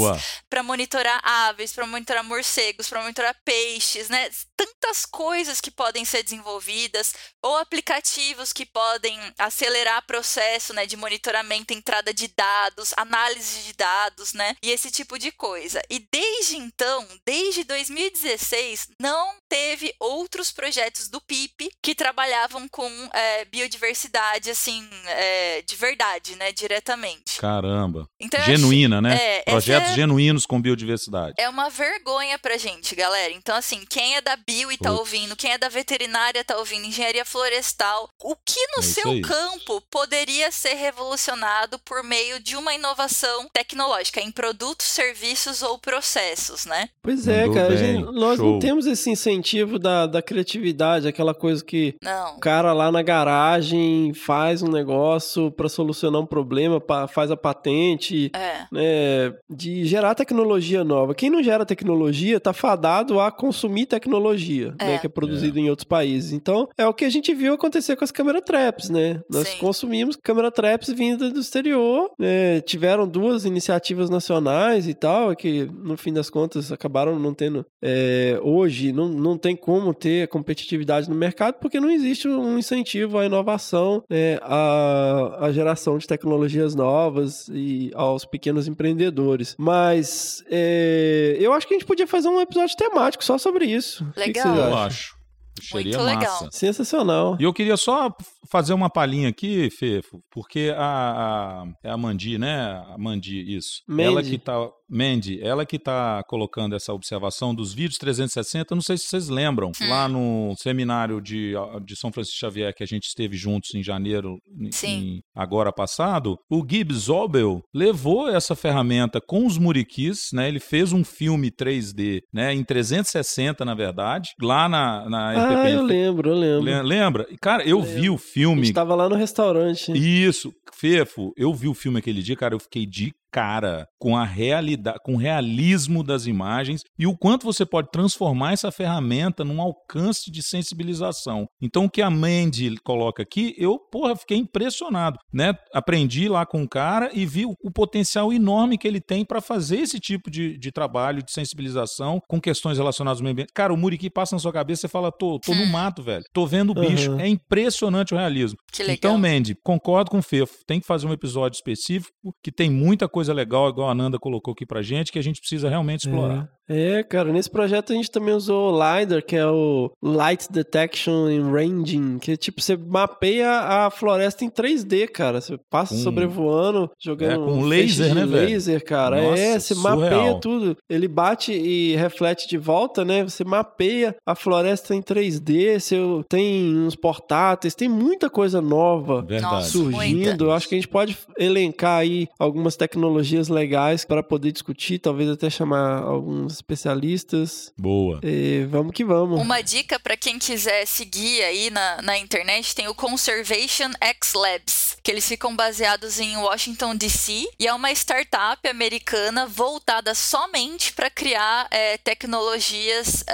para monitorar aves, para monitorar morcegos, para monitorar peixes, né? Tantas coisas que podem ser desenvolvidas ou aplicativos que podem acelerar processo, né, de monitoramento, entrada de dados, análise de dados, né? E esse tipo de coisa. E desde então, desde 2016, não teve outros projetos do PIP que trabalhavam com é, biodiversidade, assim, é, de verdade, né? Diretamente. Caramba. Então, eu acho- Genuína, né? é, Projetos é- genuínos com biodiversidade. É uma vergonha pra gente, galera. Então, assim, quem é da bio e tá ouvindo, quem é da veterinária tá ouvindo, engenharia florestal, o que no É seu aí. campo poderia ser revolucionado por meio de uma inovação tecnológica em produtos, serviços ou processos, né? Pois é, Mandou cara. gente- nós show. não temos esse incentivo da, da criatividade, aquela coisa que Não. o cara lá na garagem faz um negócio pra solucionar um problema, pa- faz a patente, É. né, de gerar tecnologia nova. Quem não gera tecnologia tá fadado a consumir tecnologia, né, É. que é produzido em outros países. Então, é o que a gente viu acontecer com as câmera traps, né? Nós Sim. consumimos câmera traps vinda do exterior, né? tiveram duas iniciativas nacionais e tal, que no fim das contas acabaram não tendo é, hoje não, não tem como ter competitividade no mercado porque não existe um incentivo à inovação, né, à, à geração de tecnologias novas e aos pequenos empreendedores. Mas é, eu acho que a gente podia fazer um episódio temático só sobre isso. O que que Legal. Eu acho. Seria Muito massa. legal. Sensacional. E eu queria só fazer uma palhinha aqui, Fefo, porque a, a, é a Mandi, né? A Mandi, isso. Ela Mandy. que tá. Mandy, ela que tá colocando essa observação dos vídeos 360, não sei se vocês lembram, Hum. lá no seminário de, de São Francisco Xavier que a gente esteve juntos em janeiro, em- Sim. em- agora passado, o Gibbs Zobel levou essa ferramenta com os muriquis, né? Ele fez um filme 3D, né? Em 360, na verdade, lá na, na Ah, RPP. eu lembro, eu lembro. Le- Lembra? Cara, eu vi o A filme. gente tava lá no restaurante. Isso, Fefo, eu vi o filme aquele dia, cara, eu fiquei de cara com a realidade, com o realismo das imagens e o quanto você pode transformar essa ferramenta num alcance de sensibilização. Então o que a Mandy coloca aqui, eu, porra, fiquei impressionado, né? Aprendi lá com o cara e vi o, o potencial enorme que ele tem para fazer esse tipo de, de trabalho de sensibilização com questões relacionadas ao meio ambiente. Cara, o Muriqui passa na sua cabeça, você fala, tô, tô no mato, velho. Tô vendo o bicho. Uhum. É impressionante o realismo. Que legal. Então, Mandy, concordo com o Fefo. Tem que fazer um episódio específico, que tem muita coisa legal, igual a Nanda colocou aqui pra gente, que a gente precisa realmente explorar. É, cara, nesse projeto a gente também usou o LiDAR, que é o Light Detection and Ranging, que tipo, você mapeia a floresta em 3D, cara. Você passa Com- sobrevoando, jogando É, com feixes laser, né, velho? laser, cara. Nossa, é, você surreal. mapeia tudo. Ele bate e reflete de volta, né? Você mapeia a floresta em 3D, você tem uns portáteis, tem muita coisa nova Verdade. Surgindo. Eu acho que a gente pode elencar aí algumas tecnologias legais para poder discutir, talvez até chamar alguns especialistas. Boa. E vamos que vamos. Uma dica para quem quiser seguir aí na, na internet tem o Conservation X Labs, que eles ficam baseados em Washington DC e é uma startup americana voltada somente para criar é, tecnologias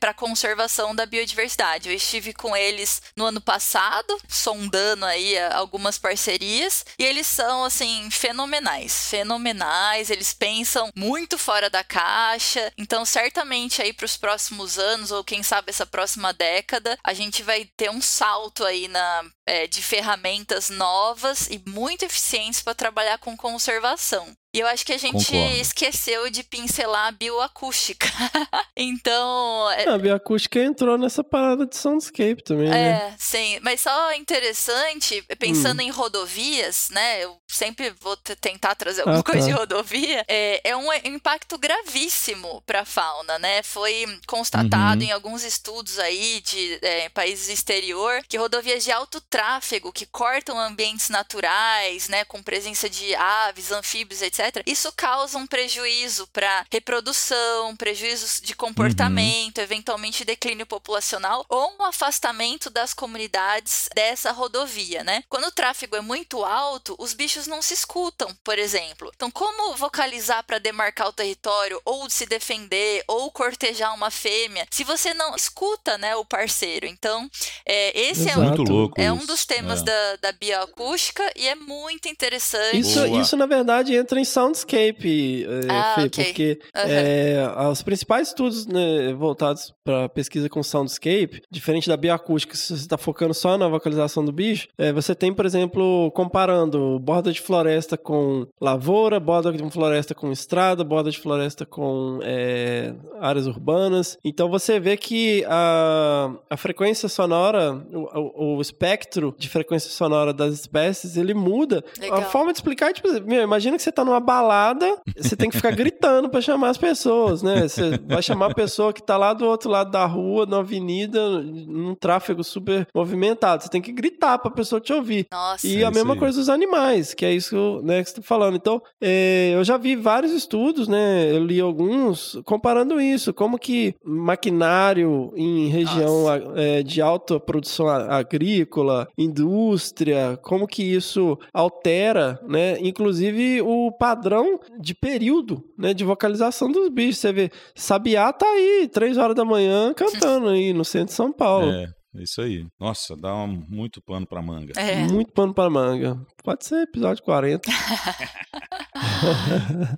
para conservação da biodiversidade. Eu estive com eles no ano passado, sondando aí é, algumas parcerias e eles são assim fenomenais, fenomenais. Eles pensam muito fora da caixa. Então, certamente aí para os próximos anos ou quem sabe essa próxima década, a gente vai ter um salto aí na é, de ferramentas novas e muito eficientes para trabalhar com conservação. E eu acho que a gente Concordo. esqueceu de pincelar a bioacústica. então, é, A bioacústica entrou nessa parada de soundscape também, né? é, sim. Mas só interessante, pensando em rodovias, né? Eu sempre vou tentar trazer alguma Ah, tá. coisa de rodovia. É, é um impacto gravíssimo para a fauna, né? Foi constatado Uhum. em alguns estudos aí de é, países exterior que rodovias de alto tráfego que cortam ambientes naturais, né? Com presença de aves, anfíbios, etc. Isso causa um prejuízo para reprodução, prejuízos de comportamento, eventualmente declínio populacional ou um afastamento das comunidades dessa rodovia, né? Quando o tráfego é muito alto, os bichos não se escutam, por exemplo. Então, como vocalizar para demarcar o território ou se defender ou cortejar uma fêmea se você não escuta, né, o parceiro? Então, é, esse é um, Muito louco é um dos temas É. da, da bioacústica e é muito interessante. Isso, Boa. isso, na verdade, entra em soundscape, é, Ah, Fê, ok. porque Aham. é, os principais estudos né, voltados para pesquisa com soundscape, diferente da bioacústica, se você está focando só na vocalização do bicho, é, você tem, por exemplo, comparando borda de floresta com lavoura, borda de floresta com estrada, borda de floresta com é, áreas urbanas. Então você vê que a, a frequência sonora, o, o- o espectro de frequência sonora das espécies, ele muda. Legal. A forma de explicar é tipo, meu, imagina que você tá numa balada, você tem que ficar gritando pra chamar as pessoas, né? Você vai chamar a pessoa que tá lá do outro lado da rua, na avenida, num tráfego super movimentado. Você tem que gritar pra pessoa te ouvir. Nossa. E É a mesma aí. coisa dos animais, que é isso né, que você tá falando. Então, é, eu já vi vários estudos, né? Eu li alguns comparando isso, como que maquinário em região é, de alta produção agrícola, indústria, como que isso altera, né? Inclusive o padrão de período, né? De vocalização dos bichos. Você vê, Sabiá tá aí, três horas da manhã, cantando aí no centro de São Paulo. É, isso aí. Nossa, dá um- muito pano pra manga. É. Muito pano para manga. Pode ser episódio 40.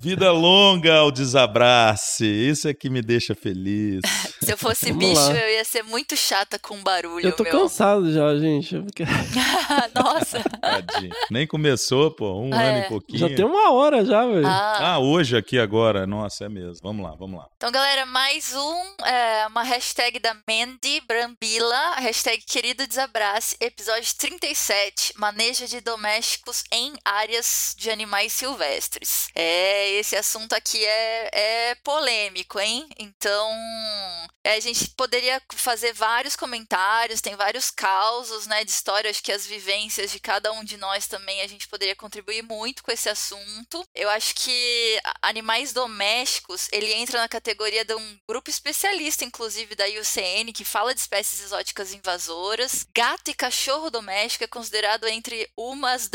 Vida longa ao desabrace. Isso é que me deixa feliz. Se eu fosse Vamos bicho, lá. eu ia ser muito chata com barulho, Eu tô meu. cansado já, gente. Nossa. Tadinho. Nem começou, pô. Um É. ano e pouquinho. Já tem uma hora já, velho. Ah, Ah, hoje aqui agora. Nossa, é mesmo. Vamos lá, vamos lá. Então, galera, mais um, é, uma hashtag da Mandy Brambila, hashtag querido desabrace, episódio 37, manejo de em áreas de animais silvestres. É, esse assunto aqui é, é polêmico, hein? Então, é, a gente poderia fazer vários comentários, tem vários causos, né, de história, acho que as vivências de cada um de nós também a gente poderia contribuir muito com esse assunto. Eu acho que animais domésticos, ele entra na categoria de um grupo especialista, inclusive da IUCN, que fala de espécies exóticas invasoras. Gato e cachorro doméstico é considerado entre umas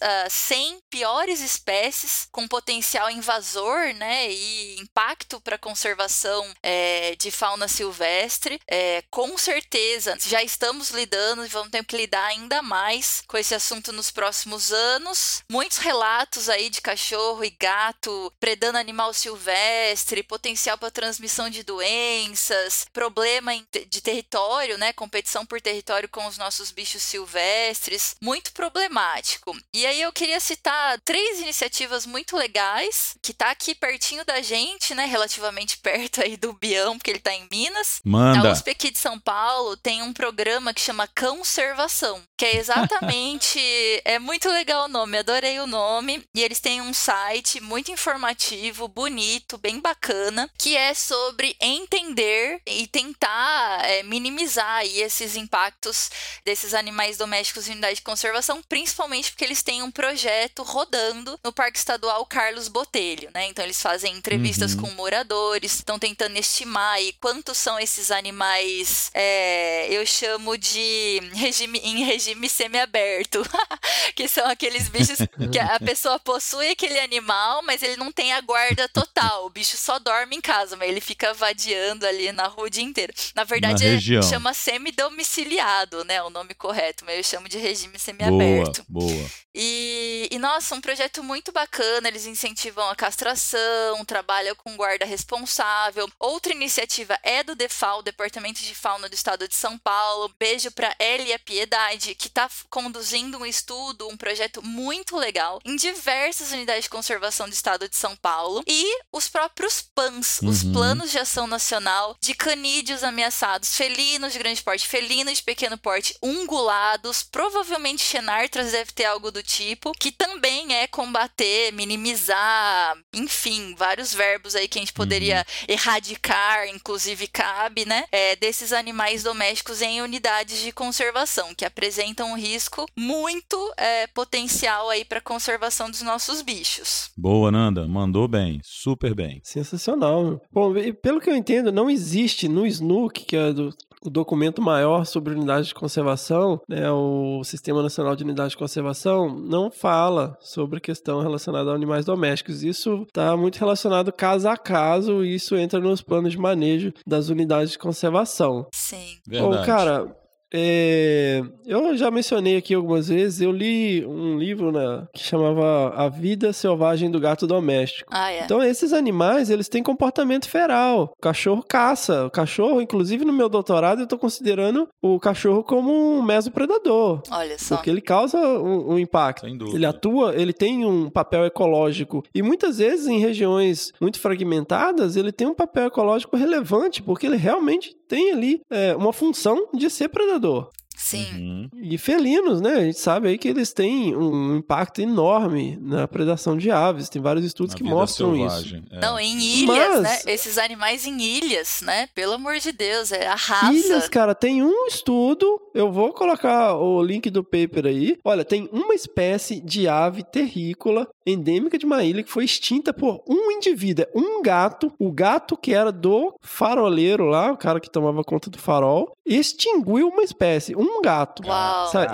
ah, 100 piores espécies com potencial invasor, né, e impacto para a conservação eh, de fauna silvestre. É, com certeza, já estamos lidando e vamos ter que lidar ainda mais com esse assunto nos próximos anos. Muitos relatos aí de cachorro e gato predando animal silvestre, potencial para transmissão de doenças, problema de território, né? Competição por território com os nossos bichos silvestres, muito problemático. E aí eu queria citar três iniciativas muito legais que tá aqui pertinho da gente, né? Relativamente perto aí do Bião, porque ele tá em Minas. A Manda. USP aqui de São Paulo tem um programa que chama Conservação, que é exatamente. é muito legal o nome, adorei o nome. E eles têm um site muito informativo, bonito, bem bacana, que é sobre entender e tentar é, minimizar aí esses impactos desses animais domésticos em unidade de conservação, principalmente porque eles têm um projeto rodando no Parque Estadual Carlos Botelho, né? Então eles fazem entrevistas Uhum. com moradores, estão tentando estimar aí quantos são esses animais, é, eu chamo de regime, em regime semiaberto, que são aqueles bichos que a pessoa possui aquele animal, mas ele não tem a guarda total, o bicho só dorme em casa, mas ele fica vadiando ali na rua o dia inteiro. Na verdade, é- região. chama semidomiciliado, né, o nome correto, mas eu chamo de regime Boa, semiaberto. boa. E, e, nossa, um projeto muito bacana. Eles incentivam a castração, trabalham com guarda responsável. Outra iniciativa é do DEFAL, Departamento de Fauna do Estado de São Paulo. Beijo para Elia Piedade, que está conduzindo um estudo, um projeto muito legal em diversas unidades de conservação do Estado de São Paulo. E os próprios PANs, os Uhum. Planos de Ação Nacional de Canídeos Ameaçados, felinos de grande porte, felinos de pequeno porte, ungulados, provavelmente Xenartras deve ter algo do tipo, que também é combater, minimizar, enfim, vários verbos aí que a gente poderia erradicar, inclusive cabe, né? É, desses animais domésticos em unidades de conservação, que apresentam um risco muito é, potencial aí para conservação dos nossos bichos. Boa, Nanda. Mandou bem. Super bem. Sensacional. Bom, pelo que eu entendo, não existe no SNUC, que é do- o documento maior sobre unidade de conservação, né, o Sistema Nacional de Unidade de Conservação, não fala sobre a questão relacionada a animais domésticos. Isso está muito relacionado caso a caso, e isso entra nos planos de manejo das unidades de conservação. Sim. Verdade. Ô, cara, é, eu já mencionei aqui algumas vezes, eu li um livro né, que chamava A Vida Selvagem do Gato Doméstico. Ah, é. Então, esses animais, eles têm comportamento feral. O cachorro caça. O cachorro, inclusive no meu doutorado, eu tô considerando o cachorro como um mesopredador. Olha só. Porque ele causa um, um impacto. Sem dúvida. Ele atua, ele tem um papel ecológico. E muitas vezes, em regiões muito fragmentadas, ele tem um papel ecológico relevante, porque ele realmente tem ali é, uma função de ser predador. Sim. Uhum. E felinos, né? A gente sabe aí que eles têm um impacto enorme na predação de aves. Tem vários estudos Na que mostram isso. selvagem. é. Não, em ilhas, Mas- né? Esses animais em ilhas, né? Pelo amor de Deus, é arrasa. Ilhas, cara, tem um estudo, eu vou colocar o link do paper aí. Olha, tem uma espécie de ave terrícola endêmica de uma ilha que foi extinta por um indivíduo, é um gato, o gato que era do faroleiro lá, o cara que tomava conta do farol, extinguiu uma espécie, um gato.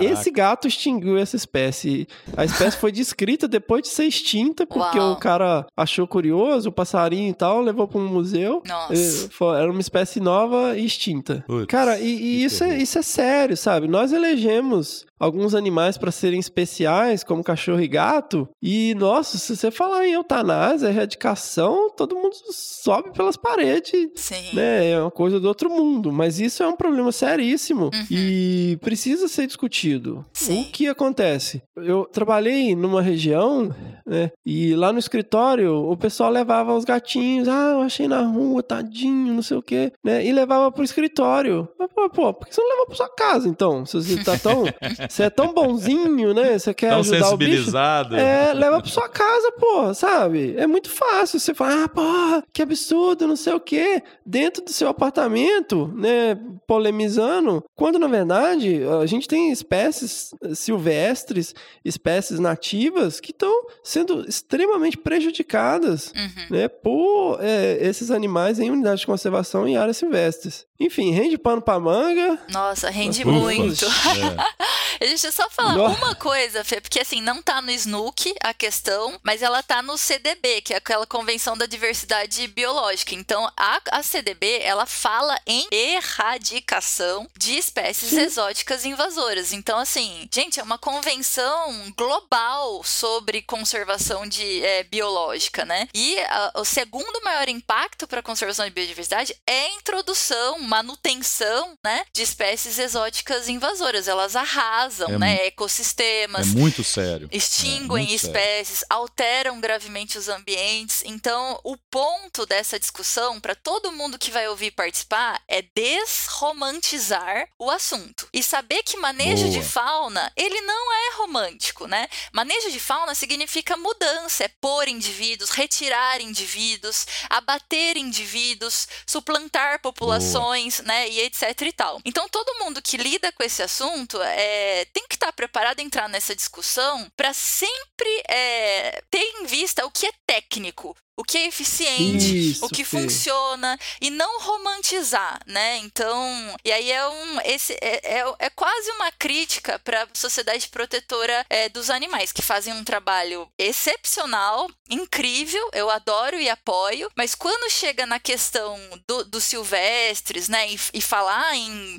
Esse gato extinguiu essa espécie. A espécie foi descrita depois de ser extinta, porque Uau. o cara achou curioso, o passarinho e tal, levou para um museu. Nossa. Foi- Era uma espécie nova e extinta. Putz, Cara, e, e isso, é, isso é sério, sabe? Nós elegemos alguns animais para serem especiais, como cachorro e gato, e, nossa, se você falar em eutanásia, erradicação, todo mundo sobe pelas paredes Sim. né? É uma coisa do outro mundo. Mas isso é um problema seríssimo Uhum. e precisa ser discutido. Sim. O que acontece? Eu trabalhei numa região, né? E lá no escritório o pessoal levava os gatinhos, ah, eu achei na rua, tadinho, não sei o quê, né? E levava pro escritório. Falei, pô, por que você não leva pra sua casa então? Se você tá tão. Você é tão bonzinho, né? Você quer Tão ajudar o bicho. sensibilizado. É, leva pra sua casa, porra, sabe? É muito fácil. Você fala, ah, porra, que absurdo, não sei o quê. Dentro do seu apartamento, né, polemizando. Quando, na verdade, a gente tem espécies silvestres, espécies nativas que estão sendo extremamente prejudicadas, Uhum. né, por eh, esses animais em unidades de conservação em áreas silvestres. Enfim, rende pano pra manga. Nossa, rende Ufa. muito. É. Deixa eu só falar Nossa. uma coisa, Fê, porque assim, não tá no SNUC a questão, mas ela tá no CDB, que é aquela Convenção da Diversidade Biológica. Então, a, a CDB, ela fala em erradicação de espécies exóticas invasoras. Então, assim, gente, é uma convenção global sobre conservação de é, biológica, né? E a- o segundo maior impacto para a conservação de biodiversidade é a introdução, manutenção, né, de espécies exóticas invasoras. Elas arrasam, É né, É ecossistemas. muito sério. Extinguem muito sério. espécies, alteram gravemente os ambientes. Então, o ponto dessa discussão, para todo mundo que vai ouvir participar, é desromantizar o assunto. E saber que manejo de Boa. fauna, ele não é romântico, né? Manejo de fauna significa mudança, é pôr indivíduos, retirar indivíduos, abater indivíduos, suplantar populações, né? E etc e tal. Então, todo mundo que lida com esse assunto é, tem que estar preparado a entrar nessa discussão para sempre é, ter em vista o que é técnico. O que é eficiente, Isso, o que Fê. funciona e não romantizar, né? Então, e aí é um esse é, é, é quase uma crítica para a sociedade protetora é, dos animais que fazem um trabalho excepcional, incrível, eu adoro e apoio, mas quando chega na questão do- dos silvestres, né, e, e falar em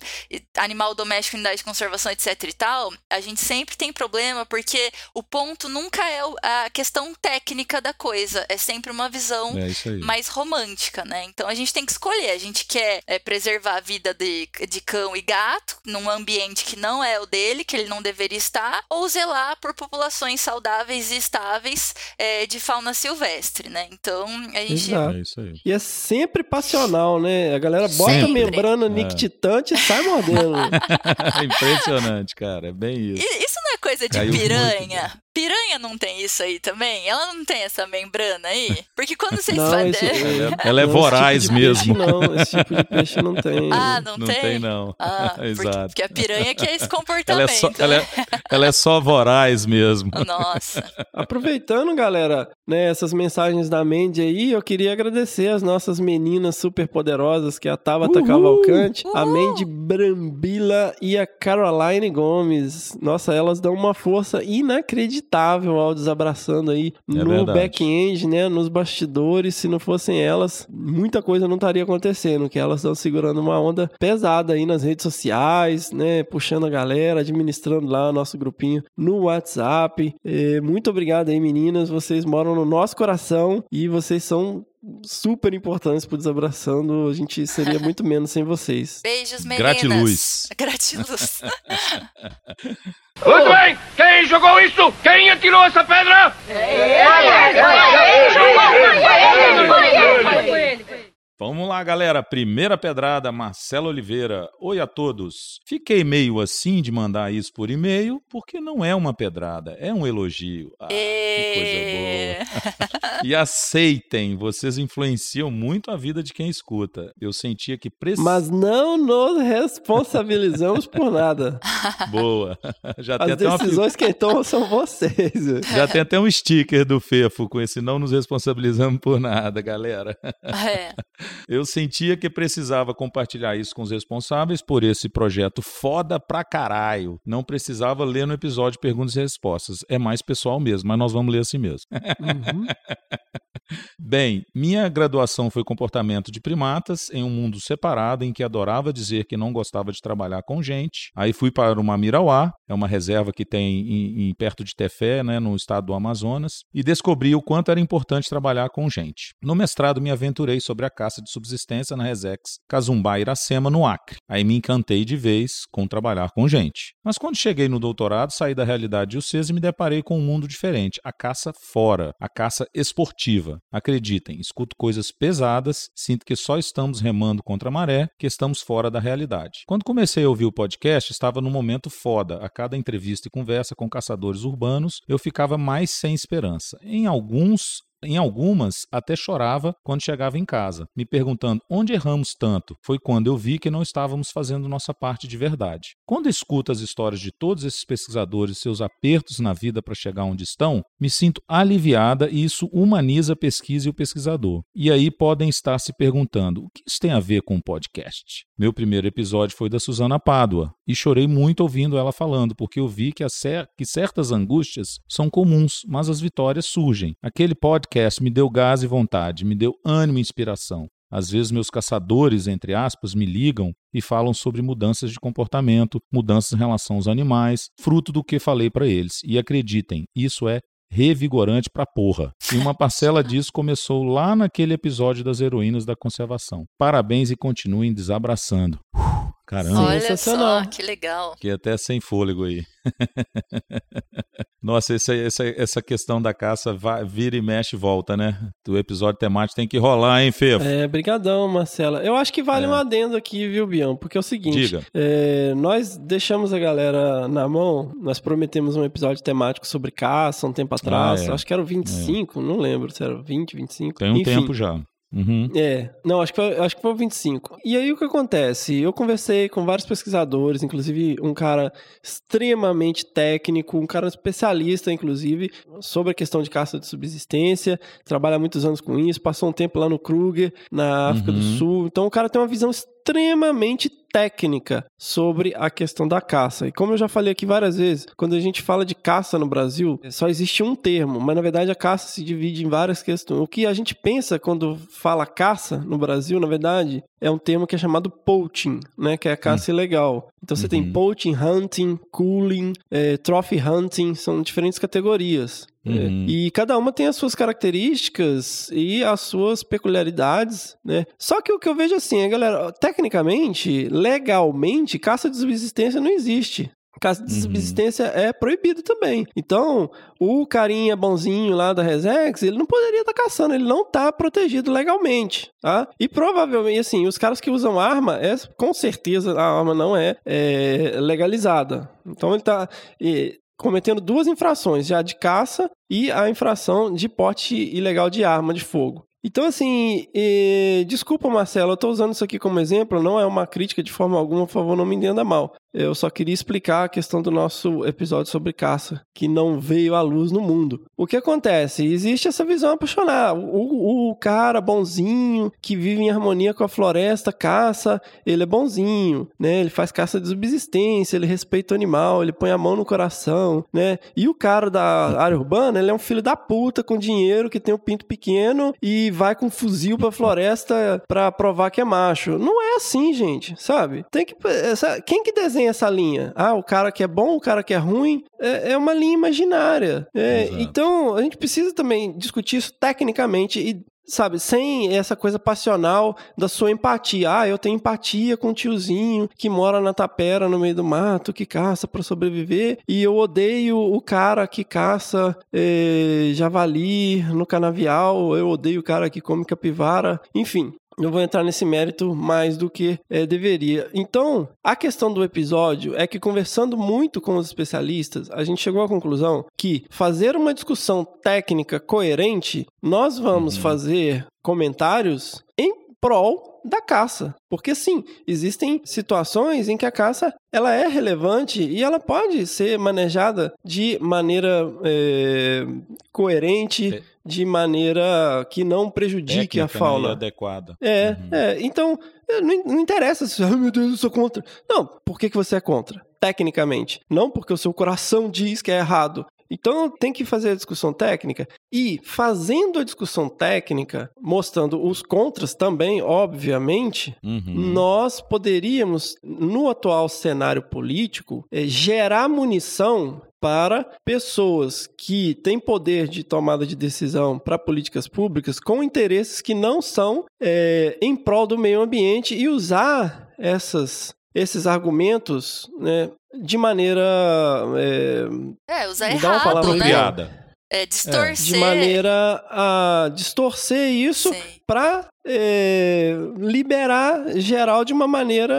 animal doméstico, unidade de conservação, etc e tal, a gente sempre tem problema porque o ponto nunca é a questão técnica da coisa, é sempre uma visão É mais romântica, né? Então a gente tem que escolher. A gente quer é, preservar a vida de, de cão e gato num ambiente que não é o dele, que ele não deveria estar, ou zelar por populações saudáveis e estáveis é, de fauna silvestre, né? Então a gente. Exato. É isso aí. E é sempre passional, né? A galera bota a Sempre. membrana É. nictitante e sai mordendo. É impressionante, cara. É bem isso. E- Isso não é coisa de Caiu piranha? Piranha não tem isso aí também? Ela não tem essa membrana aí? Porque quando vocês Não, fazem. esse- Ela é, ela é Não, esse voraz tipo mesmo. Peixe não, esse tipo de peixe não tem. Ah, não, não tem? tem, não. Ah, porque, Exato. porque a piranha que é esse Ela comportamento. é, só, né? ela, é, ela é só voraz mesmo. Nossa. Aproveitando, galera, né, essas mensagens da Mandy aí, eu queria agradecer as nossas meninas super poderosas, que é a Tabata Cavalcante, a Uhul. Mandy Brambila e a Caroline Gomes. Nossa, elas dão uma força inacreditável ao desabraçando aí no verdade. back-end, né? Nos bastidores. Se não fossem elas, muita coisa não estaria acontecendo. Que elas estão segurando uma onda pesada aí nas redes sociais, né? Puxando a galera, administrando lá o nosso grupinho no WhatsApp. É, muito obrigado aí, meninas. Vocês moram no nosso coração e vocês são super importantes pro Desabraçando. A gente seria muito menos sem vocês. Beijos, meninas. Gratiluz. Gratiluz. Muito bem! Quem jogou isso? Quem atirou essa pedra? Vamos lá, galera. Primeira pedrada, Marcelo Oliveira. Oi a todos. Fiquei meio assim de mandar isso por e-mail, porque não é uma pedrada, é um elogio. Ah, que coisa boa. E aceitem, vocês influenciam muito a vida de quem escuta. Eu sentia que precisava. Mas não nos responsabilizamos por nada. Boa. Já tem, As até uma, decisões quem tomam são vocês. já tem até um sticker do Fefo com esse não nos responsabilizamos por nada, galera. É. Eu sentia que precisava compartilhar isso com os responsáveis por esse projeto foda pra caralho. Não precisava ler no episódio Perguntas e Respostas. É mais pessoal mesmo, mas nós vamos ler assim mesmo. Uhum. Bem, minha graduação foi comportamento de primatas em um mundo separado em que adorava dizer que não gostava de trabalhar com gente. Aí fui para uma Mirauá, é uma reserva que tem em, em- perto de Tefé, né, no estado do Amazonas, e descobri o quanto era importante trabalhar com gente. No mestrado me aventurei sobre a caça de subsistência na Resex Cazumbá Iracema, no Acre. Aí me encantei de vez com trabalhar com gente. Mas quando cheguei no doutorado, saí da realidade de UCES e me deparei com um mundo diferente, a caça fora, a caça esportiva. Acreditem, escuto coisas pesadas, sinto que só estamos remando contra a maré, que estamos fora da realidade. Quando comecei a ouvir o podcast, estava num momento foda. A cada entrevista e conversa com caçadores urbanos, eu ficava mais sem esperança. Em alguns em algumas, até chorava quando chegava em casa, me perguntando onde erramos tanto. Foi quando eu vi que não estávamos fazendo nossa parte de verdade. Quando escuto as histórias de todos esses pesquisadores e seus apertos na vida para chegar onde estão, me sinto aliviada e isso humaniza a pesquisa e o pesquisador. E aí podem estar se perguntando: o que isso tem a ver com o podcast? Meu primeiro episódio foi da Suzana Pádua e chorei muito ouvindo ela falando, porque eu vi que, que certas angústias são comuns, mas as vitórias surgem. Aquele podcast me deu gás e vontade, me deu ânimo e inspiração. Às vezes, meus caçadores, entre aspas, me ligam e falam sobre mudanças de comportamento, mudanças em relação aos animais, fruto do que falei para eles. E acreditem, isso é revigorante pra porra. E uma parcela disso começou lá naquele episódio das heroínas da conservação. Parabéns e continuem desabraçando. Caramba, Olha Sensacional. só, que legal. fiquei até sem fôlego aí. Nossa, essa, essa, essa questão da caça vai, vira e mexe e volta, né? O episódio temático tem que rolar, hein, Fefo? É, brigadão, Marcela. Eu acho que vale É. um adendo aqui, viu, Bião? Porque é o seguinte, Diga. é, nós deixamos a galera na mão, nós prometemos um episódio temático sobre caça um tempo atrás, Ah, é. acho que era o 25, não lembro se era 20, 25. Tem um Enfim, tempo já. Uhum. É, não, acho que, foi, acho que foi o 25. E aí o que acontece? Eu conversei com vários pesquisadores, inclusive um cara extremamente técnico, um cara especialista, inclusive, sobre a questão de caça de subsistência, trabalha há muitos anos com isso, passou um tempo lá no Kruger, na África do Uhum. Sul. Então o cara tem uma visão extremamente técnica sobre a questão da caça. E como eu já falei aqui várias vezes, quando a gente fala de caça no Brasil, só existe um termo, mas na verdade a caça se divide em várias questões. O que a gente pensa quando fala caça no Brasil, na verdade, é um termo que é chamado poaching, né, que é a caça ilegal. Então você tem Uhum. poaching, hunting, cooling, eh, trophy hunting, são diferentes categorias. Uhum. É, E cada uma tem as suas características e as suas peculiaridades, né? Só que o que eu vejo assim, é, galera, tecnicamente, legalmente, caça de subsistência não existe. Caça de Uhum. subsistência é proibido também. Então, o carinha bonzinho lá da Resex, ele não poderia estar caçando, ele não está protegido legalmente, tá? E provavelmente, assim, os caras que usam arma, é, com certeza a arma não é, é, legalizada. Então ele está cometendo duas infrações, já de caça e a infração de porte ilegal de arma de fogo. Então, assim, eh, desculpa, Marcelo, eu tô usando isso aqui como exemplo, não é uma crítica de forma alguma, por favor, não me entenda mal. Eu só queria explicar a questão do nosso episódio sobre caça, que não veio à luz no mundo. O que acontece? Existe essa visão apaixonada. O, o cara bonzinho, que vive em harmonia com a floresta, caça, ele é bonzinho, né? Ele faz caça de subsistência, ele respeita o animal, ele põe a mão no coração, né? E o cara da área urbana, ele é um filho da puta com dinheiro, que tem um pinto pequeno e vai com um fuzil pra floresta pra provar que é macho. Não é assim, gente, sabe? Tem que. Essa, quem que desenha essa linha? Ah, o cara que é bom, o cara que é ruim. É, é uma linha imaginária. É, então, a gente precisa também discutir isso tecnicamente e sabe, sem essa coisa passional da sua empatia. Ah, eu tenho empatia com o tiozinho que mora na tapera no meio do mato, que caça para sobreviver, e eu odeio o cara que caça eh, javali no canavial, eu odeio o cara que come capivara, enfim. Eu vou entrar nesse mérito mais do que é, deveria. Então, a questão do episódio é que, conversando muito com os especialistas, a gente chegou à conclusão que fazer uma discussão técnica coerente, nós vamos uhum. fazer comentários em prol da caça. Porque sim, existem situações em que a caça ela é relevante e ela pode ser manejada de maneira é, coerente, de maneira que não prejudique Técnica, a fauna. Né, adequada. É, uhum. é. Então, não, não interessa se, ai meu Deus, eu sou contra. Não, por que, que você é contra? Tecnicamente. Não porque o seu coração diz que é errado. Então tem que fazer a discussão técnica e fazendo a discussão técnica, mostrando os contras também, obviamente, uhum. nós poderíamos, no atual cenário político, é, gerar munição para pessoas que têm poder de tomada de decisão para políticas públicas com interesses que não são é, em prol do meio ambiente e usar essas esses argumentos né, de maneira. É, é usar errado, né? É, distorcer. É, de maneira a distorcer isso para é, liberar geral de uma maneira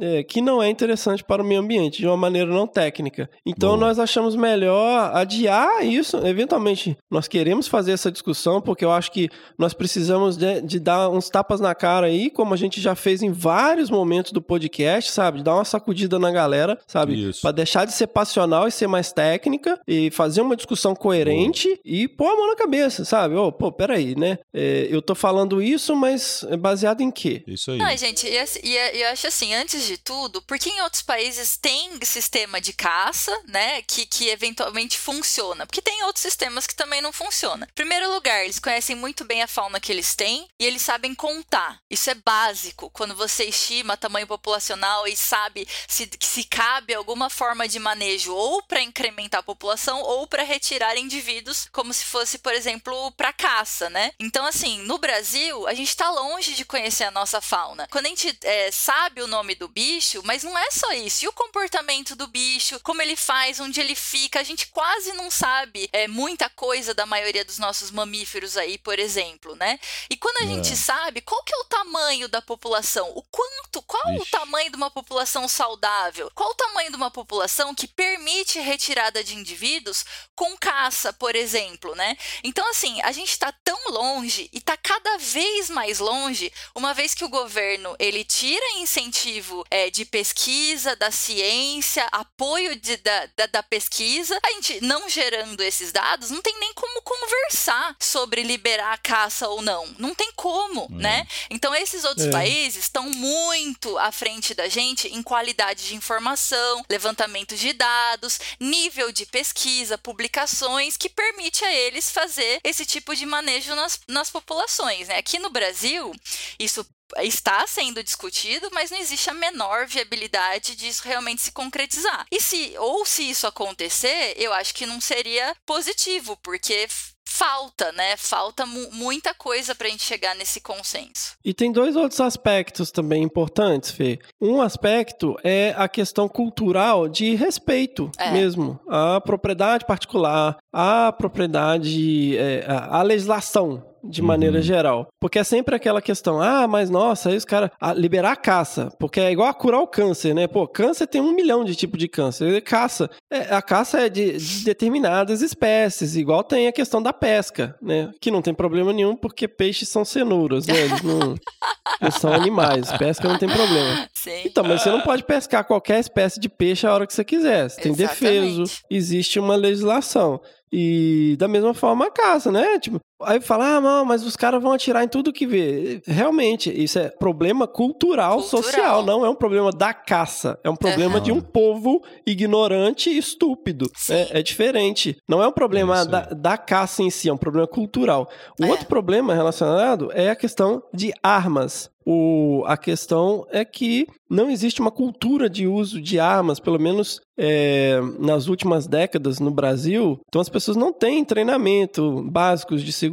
é, que não é interessante para o meio ambiente, de uma maneira não técnica. Então Bom. nós achamos melhor adiar isso. Eventualmente, nós queremos fazer essa discussão, porque eu acho que nós precisamos de, de dar uns tapas na cara aí, como a gente já fez em vários momentos do podcast, sabe? Dar uma sacudida na galera, sabe? Para deixar de ser passional e ser mais técnica e fazer uma discussão coerente Bom. e pôr a mão na cabeça, sabe? Oh, pô, peraí, né? É, eu tô falando isso isso, mas é baseado em quê? Isso aí. Não, gente, e, e, eu acho assim, antes de tudo, porque em outros países tem sistema de caça, né, que, que eventualmente funciona? Porque tem outros sistemas que também não funcionam. Em primeiro lugar, eles conhecem muito bem a fauna que eles têm e eles sabem contar. Isso é básico. Quando você estima tamanho populacional e sabe se, se cabe alguma forma de manejo ou para incrementar a população ou para retirar indivíduos, como se fosse, por exemplo, para caça, né? Então, assim, no Brasil, a gente está longe de conhecer a nossa fauna. Quando a gente é, sabe o nome do bicho, mas não é só isso. E o comportamento do bicho, como ele faz, onde ele fica, a gente quase não sabe é, muita coisa da maioria dos nossos mamíferos aí, por exemplo, né? E quando a é. gente sabe, qual que é o tamanho da população? O quanto? Qual Ixi. o tamanho de uma população saudável? Qual o tamanho de uma população que permite retirada de indivíduos com caça, por exemplo, né? Então, assim, a gente está tão longe e está cada vez mais longe, uma vez que o governo ele tira incentivo é, de pesquisa, da ciência, apoio de, da, da, da, pesquisa, a gente não gerando esses dados, não tem nem como conversar sobre liberar a caça ou não. Não tem como, é. né? Então esses outros é. países estão muito à frente da gente em qualidade de informação, levantamento de dados, nível de pesquisa, publicações que permite a eles fazer esse tipo de manejo nas, nas populações, né? Aqui no Brasil, isso está sendo discutido, mas não existe a menor viabilidade disso realmente se concretizar. E se ou se isso acontecer, eu acho que não seria positivo, porque falta, né? Falta mu muita coisa para a gente chegar nesse consenso. E tem dois outros aspectos também importantes, Fê. Um aspecto é a questão cultural de respeito é. mesmo à propriedade particular, à propriedade, é, à legislação de maneira Uhum. geral. Porque é sempre aquela questão, ah, mas nossa, aí os caras. ah, liberar a caça. Porque é igual a curar o câncer, né? Pô, câncer tem um milhão de tipos de câncer. E Caça. é, a caça é de, de determinadas espécies, igual tem a questão da pesca, né? Que não tem problema nenhum, porque peixes são cenouras, né? Eles não, não são animais. Pesca não tem problema. Sim. Então, mas você não pode pescar qualquer espécie de peixe a hora que você quiser. Você tem defeso, existe uma legislação. E da mesma forma a caça, né? Tipo, aí fala, ah, não, mas os caras vão atirar em tudo que vê. Realmente, isso é problema cultural, Cultural. social, não é um problema da caça. É um problema de um povo ignorante e estúpido. É, é diferente. Não é um problema É da, da caça em si, é um problema cultural. O É. outro problema relacionado é a questão de armas. O, a questão é que não existe uma cultura de uso de armas, pelo menos é, nas últimas décadas no Brasil. Então as pessoas não têm treinamento básicos de segurança.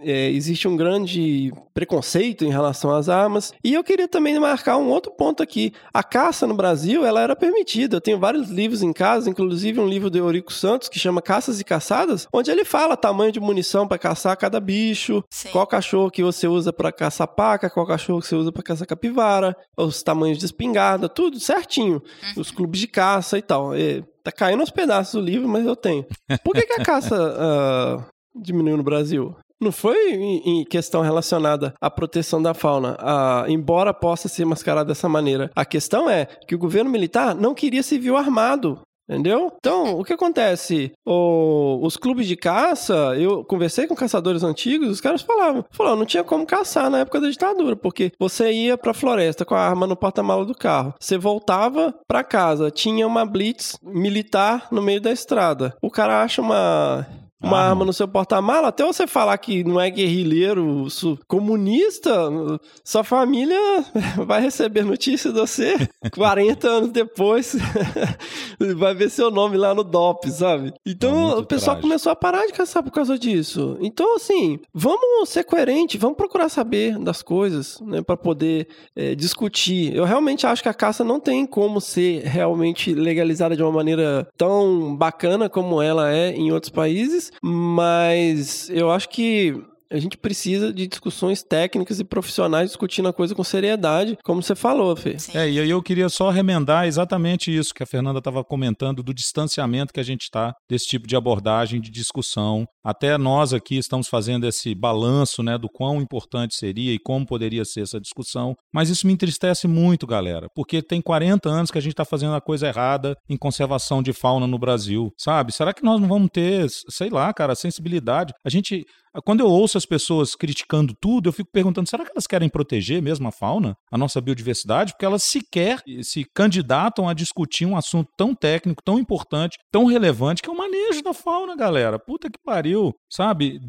É, existe um grande preconceito em relação às armas. E eu queria também marcar um outro ponto aqui. A caça no Brasil ela era permitida. Eu tenho vários livros em casa, inclusive um livro do Eurico Santos que chama Caças e Caçadas, onde ele fala tamanho de munição para caçar cada bicho, Sim. qual cachorro que você usa para caçar paca, qual cachorro que você usa para caçar capivara, os tamanhos de espingarda, tudo certinho. Os clubes de caça e tal. É, tá caindo aos pedaços o livro, mas eu tenho. Por que, que a caça ah, diminuiu no Brasil? Não foi em questão relacionada à proteção da fauna, ah, embora possa ser mascarado dessa maneira. A questão é que o governo militar não queria civil armado. Entendeu? Então, o que acontece? O- os clubes de caça, eu conversei com caçadores antigos, os caras falavam, falaram, não tinha como caçar na época da ditadura, porque você ia pra floresta com a arma no porta-malas do carro, você voltava pra casa, tinha uma blitz militar no meio da estrada. O cara acha uma uma Arma. arma no seu porta-mala, até você falar que não é guerrilheiro comunista, sua família vai receber notícia de você 40 anos depois, vai ver seu nome lá no DOP, sabe? É Então muito o pessoal trágico. começou a parar de caçar por causa disso. Então, assim, vamos ser coerentes, vamos procurar saber das coisas, né, para poder é, discutir. Eu realmente acho que a caça não tem como ser realmente legalizada de uma maneira tão bacana como ela é em outros países, mas eu acho que a gente precisa de discussões técnicas e profissionais discutindo a coisa com seriedade, como você falou, Fê. Sim. É, e aí eu queria só remendar exatamente isso que a Fernanda estava comentando, do distanciamento que a gente está desse tipo de abordagem, de discussão. Até nós aqui estamos fazendo esse balanço né, do quão importante seria e como poderia ser essa discussão. Mas isso me entristece muito, galera, porque tem 40 anos que a gente está fazendo a coisa errada em conservação de fauna no Brasil, sabe? Será que nós não vamos ter, sei lá, cara, sensibilidade? A gente quando eu ouço as pessoas criticando tudo, eu fico perguntando: será que elas querem proteger mesmo a fauna, a nossa biodiversidade? Porque elas sequer se candidatam a discutir um assunto tão técnico, tão importante, tão relevante, que é o manejo da fauna, galera. Puta que pariu, sabe?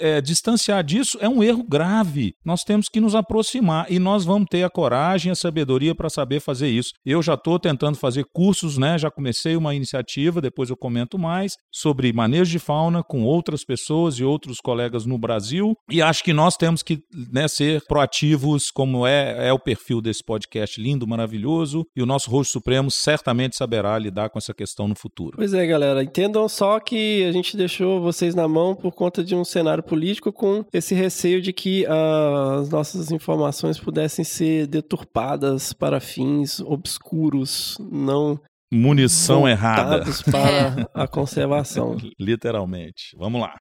É, distanciar disso é um erro grave. Nós temos que nos aproximar e nós vamos ter a coragem a sabedoria para saber fazer isso. Eu já estou tentando fazer cursos, né? Já comecei uma iniciativa, depois eu comento mais, sobre manejo de fauna com outras pessoas e outros colegas no Brasil. E acho que nós temos que né, ser proativos, como é, é o perfil desse podcast lindo, maravilhoso. E o nosso rosto supremo certamente saberá lidar com essa questão no futuro. Pois é, galera. Entendam só que a gente deixou vocês na mão por conta de um cenário político com esse receio de que ah, as nossas informações pudessem ser deturpadas para fins obscuros, não Munição errada. para a conservação. Literalmente. Vamos lá.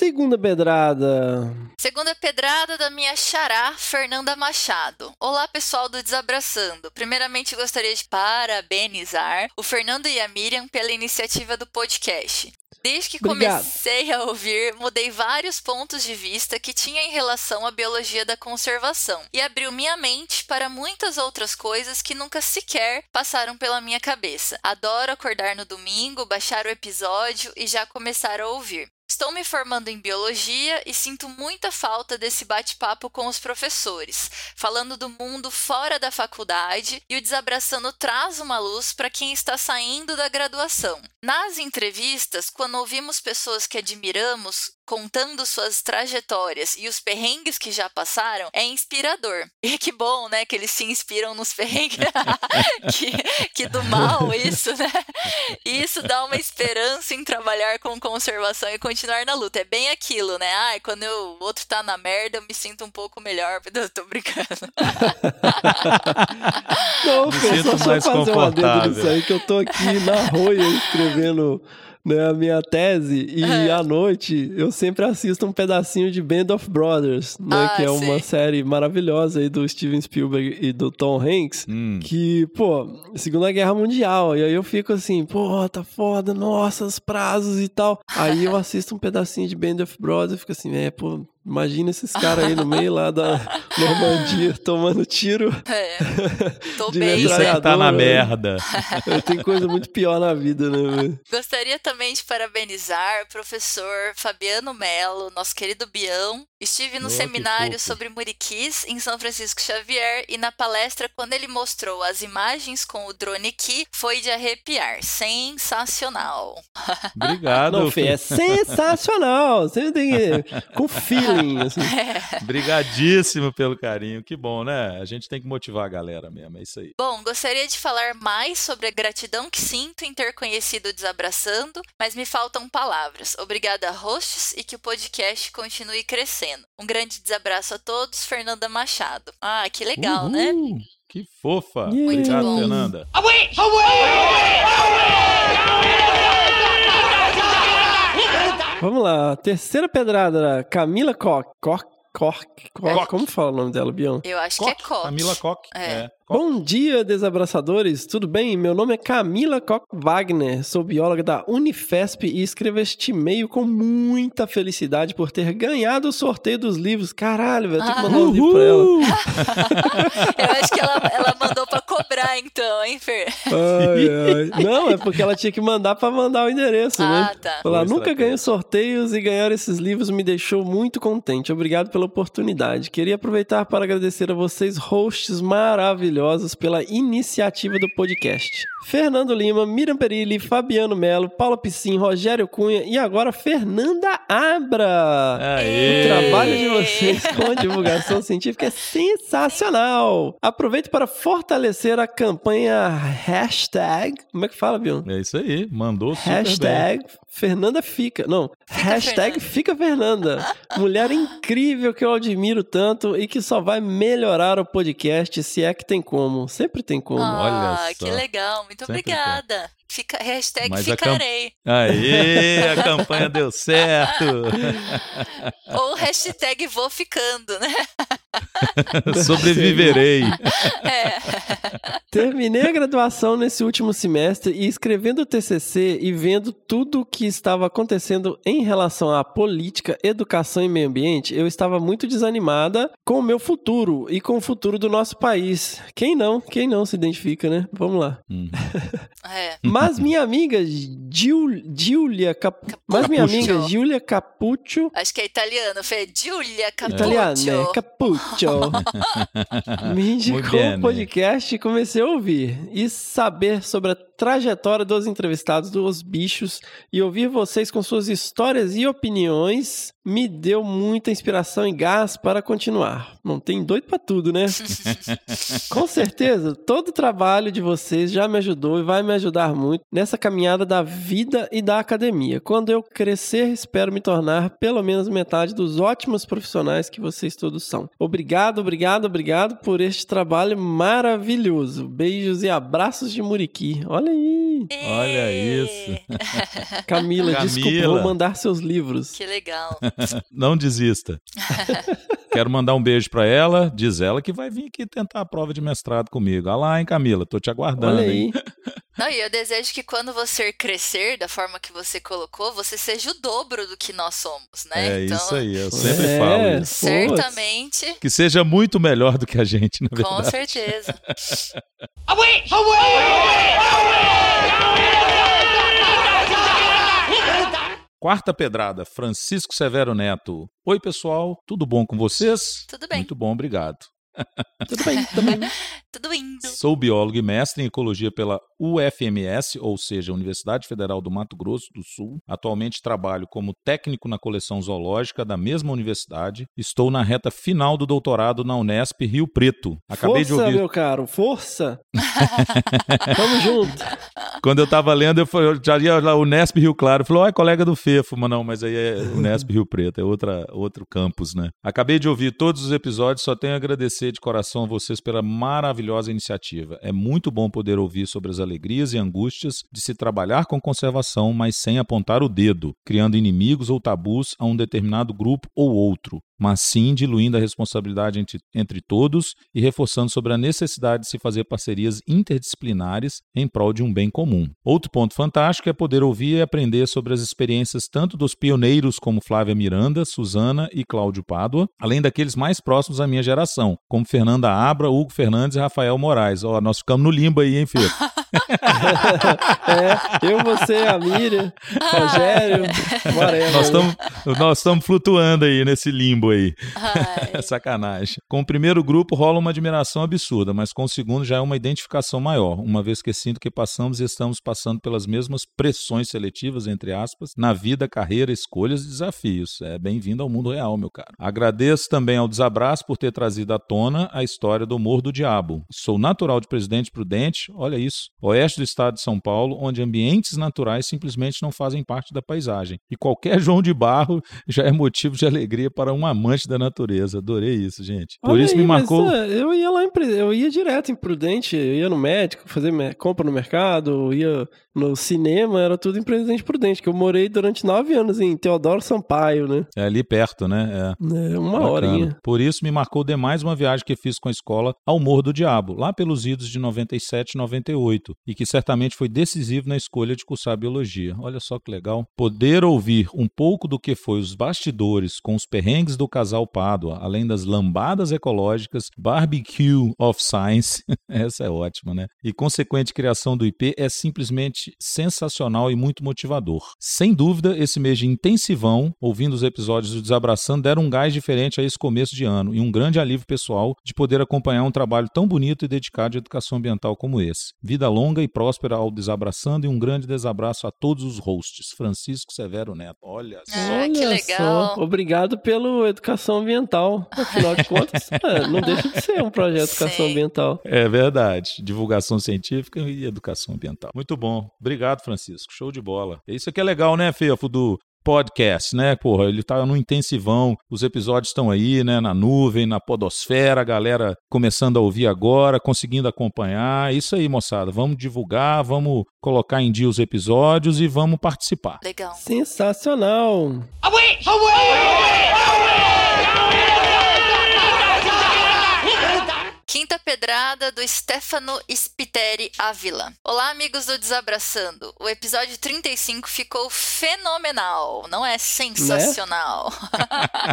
Segunda pedrada. Segunda pedrada da minha xará, Fernanda Machado. Olá, pessoal do Desabraçando. Primeiramente, gostaria de parabenizar o Fernando e a Miriam pela iniciativa do podcast. Desde que Obrigado. comecei a ouvir, mudei vários pontos de vista que tinha em relação à biologia da conservação e abriu minha mente para muitas outras coisas que nunca sequer passaram pela minha cabeça. Adoro acordar no domingo, baixar o episódio e já começar a ouvir. Estou me formando em biologia e sinto muita falta desse bate-papo com os professores, falando do mundo fora da faculdade e o Desabraçando traz uma luz para quem está saindo da graduação. Nas entrevistas, quando ouvimos pessoas que admiramos contando suas trajetórias e os perrengues que já passaram, é inspirador. E que bom, né, que eles se inspiram nos perrengues. que, que do mal isso, né? E isso dá uma esperança em trabalhar com conservação e continuar na luta. É bem aquilo, né? Ai, quando eu, o outro tá na merda, eu me sinto um pouco melhor. Eu tô brincando. Não, Me sinto só, só mais fazer dedo confortável. nisso aí, que eu tô aqui na rolha escrevendo né, a minha tese e É. à noite eu sempre assisto um pedacinho de Band of Brothers, né, Ah, que é uma sei. série maravilhosa aí do Steven Spielberg e do Tom Hanks. Hum. Que, pô, Segunda Guerra Mundial. E aí eu fico assim, pô, tá foda, nossa, os prazos e tal. Aí eu assisto um pedacinho de Band of Brothers e fico assim, é, pô, imagina esses caras aí no meio lá da Normandia tomando tiro. É, tô De bem. Isso é que tá na merda. Tem coisa muito pior na vida, né? velho? Gostaria também de parabenizar o professor Fabiano Melo, nosso querido Bião. Estive no Oh, que seminário sobre Muriquis em São Francisco Xavier e na palestra, quando ele mostrou as imagens com o drone Ki, foi de arrepiar. Sensacional. Obrigado. Não, Fê, é sensacional. Você tem que. feeling, assim. Brigadíssimo pelo carinho. Que bom, né? A gente tem que motivar a galera mesmo. É isso aí. Bom, gostaria de falar mais sobre a gratidão que sinto em ter conhecido o Desabraçando, mas me faltam palavras. Obrigada, hosts, e que o podcast continue crescendo. Um grande desabraço a todos, Fernanda Machado. Ah, que legal, né? Uhul, Que fofa. Yeah. Muito Obrigado, bom. Fernanda. Vamos lá. Terceira pedrada, Camila Koch. Koch. Koch. Koch. Como fala o nome dela, Bião? Eu acho que é Coque. Camila Koch. É. É. Bom dia, desabraçadores. Tudo bem? Meu nome é Camila Koch Wagner. Sou bióloga da Unifesp e escrevo este e-mail com muita felicidade por ter ganhado o sorteio dos livros. Caralho, velho. Eu tenho que mandar um livro pra ela. Eu acho que ela, ela mandou pra cobrar, então, hein, Fer? Ai, ai. Não, é porque ela tinha que mandar pra mandar o endereço, né? Ah, tá. Falar, Boa nunca estratégia. ganhei sorteios e ganhar esses livros me deixou muito contente. Obrigado pela oportunidade. Queria aproveitar para agradecer a vocês, hosts maravilhosos, pela iniciativa do podcast. Fernando Lima, Miriam Perilli, Fabiano Melo, Paula Piscin, Rogério Cunha e agora Fernanda Abra. Aê! O trabalho de vocês com a divulgação científica é sensacional. Aproveito para fortalecer a campanha hashtag. Como é que fala, Bion? É isso aí. Mandou super bem. Hashtag Fernanda fica. Não, hashtag Fernanda. fica Fernanda. Mulher incrível que eu admiro tanto e que só vai melhorar o podcast se é que tem como. Sempre tem como. Ah, olha que só. legal. Muito Sempre obrigada. Fica, hashtag Mas a ficarei. Aê, a campanha deu certo. Ou hashtag vou ficando, né? Sobreviverei. É. Terminei a graduação nesse último semestre e escrevendo o TCC e vendo tudo o que estava acontecendo em relação à política, educação e meio ambiente, eu estava muito desanimada com o meu futuro e com o futuro do nosso país. Quem não? Quem não se identifica, né? Vamos lá. Hum. é. Mas minha amiga Giulia Cap... Mas minha Capuccio. amiga Giulia Capuccio Acho que é italiano, Fê. Giulia Capuccio. Italiana, né? Capuccio. Me indicou o podcast e comecei a ouvir e saber sobre a trajetória dos entrevistados dos bichos e ouvir vocês com suas histórias e opiniões me deu muita inspiração e gás para continuar. Não tem doido pra tudo, né? Com certeza, todo o trabalho de vocês já me ajudou e vai me ajudar muito nessa caminhada da vida e da academia. Quando eu crescer, espero me tornar pelo menos metade dos ótimos profissionais que vocês todos são. Obrigado, obrigado, obrigado por este trabalho maravilhoso. Beijos e abraços de Muriqui. Olha aí. Olha isso. Camila, Camila. desculpa, vou mandar seus livros. Que legal. Não desista. Quero mandar um beijo pra ela. Diz ela que vai vir aqui tentar a prova de mestrado comigo. Olha lá, hein, Camila? Tô te aguardando, Olha hein? Não, e eu desejo que quando você crescer da forma que você colocou, você seja o dobro do que nós somos, né? É então, isso aí, eu sempre É, falo isso. Certamente, Que seja muito melhor do que a gente, na com verdade. certeza. Away! Away! Away! Quarta pedrada, Francisco Severo Neto. Oi, pessoal, tudo bom com vocês? Tudo bem. Muito bom, obrigado. Tudo bem, também. Tudo indo. Sou biólogo e mestre em ecologia pela UFMS, ou seja, Universidade Federal do Mato Grosso do Sul. Atualmente trabalho como técnico na coleção zoológica da mesma universidade. Estou na reta final do doutorado na Unesp Rio Preto. Acabei força, de ouvir. meu caro, força. Tamo junto. Quando eu tava lendo, eu, falei, eu já ia lá, Unesp Rio Claro. Falou, ó, é colega do Fefo, mas não, mas aí é Unesp Rio Preto, é outra, outro campus, né? Acabei de ouvir todos os episódios, só tenho a agradecer de coração a vocês pela maravilhosa iniciativa. É muito bom poder ouvir sobre as alegrias e angústias de se trabalhar com conservação, mas sem apontar o dedo, criando inimigos ou tabus a um determinado grupo ou outro mas sim diluindo a responsabilidade entre, entre todos e reforçando sobre a necessidade de se fazer parcerias interdisciplinares em prol de um bem comum. Outro ponto fantástico é poder ouvir e aprender sobre as experiências tanto dos pioneiros como Flávia Miranda, Suzana e Cláudio Pádua, além daqueles mais próximos à minha geração, como Fernanda Abra, Hugo Fernandes e Rafael Moraes. Ó, nós ficamos no limbo aí, hein, Fê? é, eu, você, a Miriam, Rogério. Nós estamos nós estamos flutuando aí nesse limbo aí. Ai. Sacanagem. Com o primeiro grupo rola uma admiração absurda, mas com o segundo já é uma identificação maior, uma vez que sinto que passamos e estamos passando pelas mesmas pressões seletivas, entre aspas, na vida, carreira, escolhas e desafios. É bem-vindo ao mundo real, meu caro. Agradeço também ao Desabraço por ter trazido à tona a história do Morro do Diabo. Sou natural de Presidente Prudente, olha isso, oeste do estado de São Paulo, onde ambientes naturais simplesmente não fazem parte da paisagem. E qualquer João de Barro já é motivo de alegria para um amante da natureza. Adorei isso, gente. Por Olha isso aí, me mas, marcou. é, eu ia lá em, eu ia direto em Prudente, eu ia no médico fazer compra no mercado, eu ia no cinema, era tudo em Presidente Prudente, que eu morei durante nove anos em Teodoro Sampaio, né? É ali perto, né? É. É, uma Bacana. horinha. Por isso me marcou demais uma viagem que fiz com a escola ao Morro do Diabo, lá pelos idos de 97 e 98, e que certamente foi decisivo na escolha de cursar biologia. Olha só que legal. Poder ouvir um pouco do que foi os bastidores com os perrengues do casal Pádua, além das lambadas ecológicas, barbecue of science, essa é ótima, né? E consequente criação do IP é simplesmente sensacional e muito motivador. Sem dúvida, esse mês de intensivão, ouvindo os episódios do Desabraçando, deram um gás diferente a esse começo de ano e um grande alívio pessoal de poder acompanhar um trabalho tão bonito e dedicado de educação ambiental como esse. Vida longa e próspera ao Desabraçando e um grande desabraço a todos os hosts. Francisco Severo Neto. Olha só. Ah, que Olha legal. só, obrigado pelo educação ambiental. Afinal de contas, é, não deixa de ser um projeto de educação Sim. ambiental. É verdade. Divulgação científica e educação ambiental. Muito bom. Obrigado, Francisco. Show de bola. Isso aqui é legal, né, Fefo, do podcast, né? Porra, ele tá no intensivão, os episódios estão aí, né, na nuvem, na podosfera, a galera começando a ouvir agora, conseguindo acompanhar. Isso aí, moçada. Vamos divulgar, vamos colocar em dia os episódios e vamos participar. Legal. Sensacional. Away! Away! Quinta pedrada do Stefano Spiteri Ávila. Olá, amigos do Desabraçando. O episódio 35 ficou fenomenal, não é sensacional?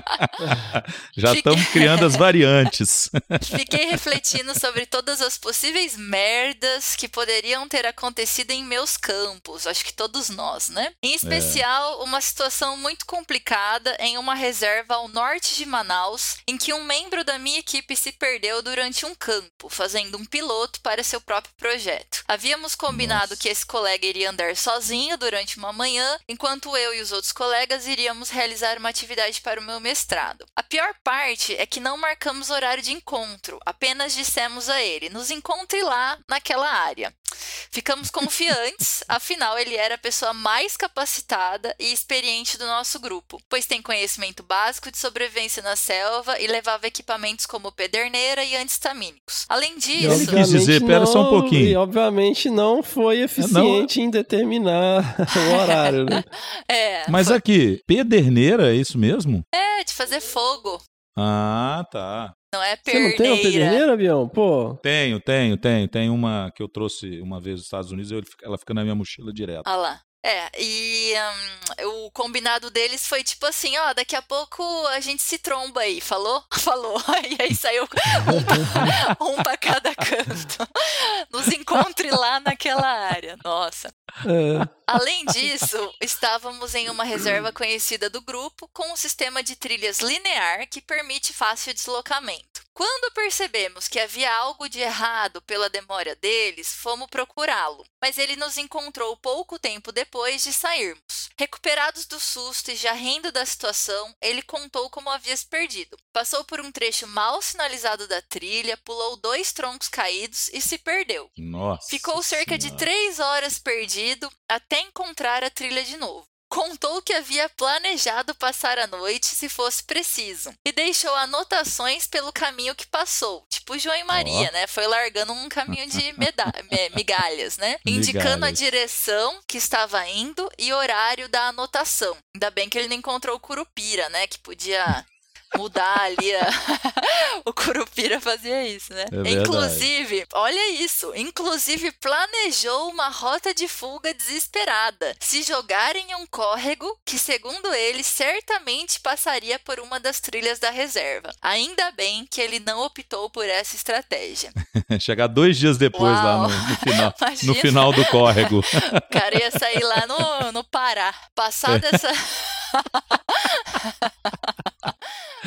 Já Fique- estamos criando as variantes. Fiquei refletindo sobre todas as possíveis merdas que poderiam ter acontecido em meus campos, acho que todos nós, né? Em especial, uma situação muito complicada em uma reserva ao norte de Manaus, em que um membro da minha equipe se perdeu durante um campo, fazendo um piloto para seu próprio projeto. Havíamos combinado Nossa. que esse colega iria andar sozinho durante uma manhã, enquanto eu e os outros colegas iríamos realizar uma atividade para o meu mestrado. A pior parte é que não marcamos horário de encontro, apenas dissemos a ele: nos encontre lá naquela área. Ficamos confiantes, afinal ele era a pessoa mais capacitada e experiente do nosso grupo, pois tem conhecimento básico de sobrevivência na selva e levava equipamentos como pederneira e antistamínicos. Além E, disso, quis dizer, obviamente, pera só um não- pouquinho. E obviamente não foi eficiente em determinar o horário, né? é, Mas foi- aqui, pederneira, é isso mesmo? é de fazer fogo, Ah, tá. não é Você não tem uma perneira. pederneira, avião? Pô, Tenho, tenho, tenho. Tem uma que eu trouxe uma vez dos Estados Unidos, eu- ela fica na minha mochila direto. Ah lá. É, e hum, o combinado deles foi tipo assim, ó, daqui a pouco a gente se tromba aí, falou? Falou. E aí saiu um pra, um pra cada canto. Nos encontre lá naquela área. Nossa. É. Além disso, estávamos em uma reserva conhecida do grupo com um sistema de trilhas linear que permite fácil deslocamento. Quando percebemos que havia algo de errado pela demora deles, fomos procurá-lo, mas ele nos encontrou pouco tempo depois de sairmos. Recuperados do susto e já rindo da situação, ele contou como havia se perdido. Passou por um trecho mal sinalizado da trilha, pulou dois troncos caídos e se perdeu. Nossa. Ficou cerca de Senhora. três horas perdido até encontrar a trilha de novo. Contou que havia planejado passar a noite se fosse preciso e deixou anotações pelo caminho que passou, tipo João e Maria, né? Foi largando um caminho de migalhas, né? Indicando a Migalhas. direção que estava indo e horário da anotação. Ainda bem que ele não encontrou o Curupira, né? Que podia mudar ali a... o Curupira fazia isso, né? É. Inclusive, olha isso, inclusive planejou uma rota de fuga desesperada, se jogar em um córrego que, segundo ele, certamente passaria por uma das trilhas da reserva. Ainda bem que ele não optou por essa estratégia. Chegar dois dias depois lá Uau. no, no final, Imagina. no final do córrego. O cara ia sair lá no, no Pará. Passar dessa.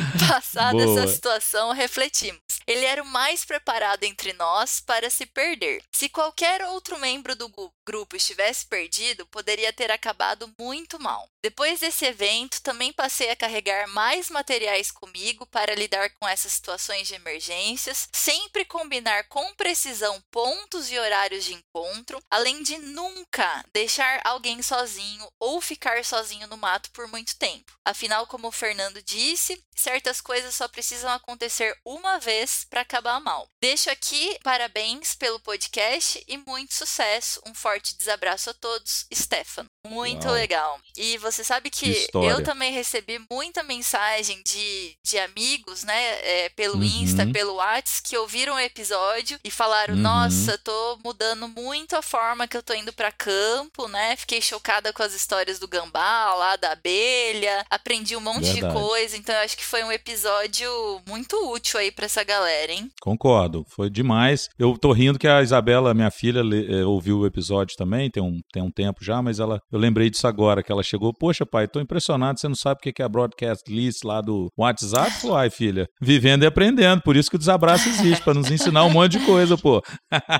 Passada Boa. essa situação, refletimos. Ele era o mais preparado entre nós para se perder. Se qualquer outro membro do grupo estivesse perdido, poderia ter acabado muito mal. Depois desse evento, também passei a carregar mais materiais comigo para lidar com essas situações de emergências, sempre combinar com precisão pontos e horários de encontro, além de nunca deixar alguém sozinho ou ficar sozinho no mato por muito tempo. Afinal, como o Fernando disse, certas coisas só precisam acontecer uma vez para acabar mal. Deixo aqui parabéns pelo podcast e muito sucesso. Um forte desabraço a todos, Stefano. Muito Uau. legal. E você sabe que, Que eu também recebi muita mensagem de, de amigos, né, é, pelo Uhum. Insta, pelo Whats, que ouviram o episódio e falaram: Uhum. Nossa, tô mudando muito a forma que eu tô indo para campo, né? Fiquei chocada com as histórias do gambá, lá da abelha, aprendi um monte Verdade. de coisa. Então, eu acho que foi um episódio muito útil aí pra essa galera, hein? Concordo, foi demais. Eu tô rindo que a Isabela, minha filha, eh, ouviu o episódio também, tem um, tem um tempo já, mas ela, eu lembrei disso agora, que ela chegou, poxa pai, tô impressionado, você não sabe o que que é a broadcast list lá do WhatsApp? Falei, ai filha, vivendo e aprendendo, por isso que o desabraço existe, pra nos ensinar um monte de coisa, pô.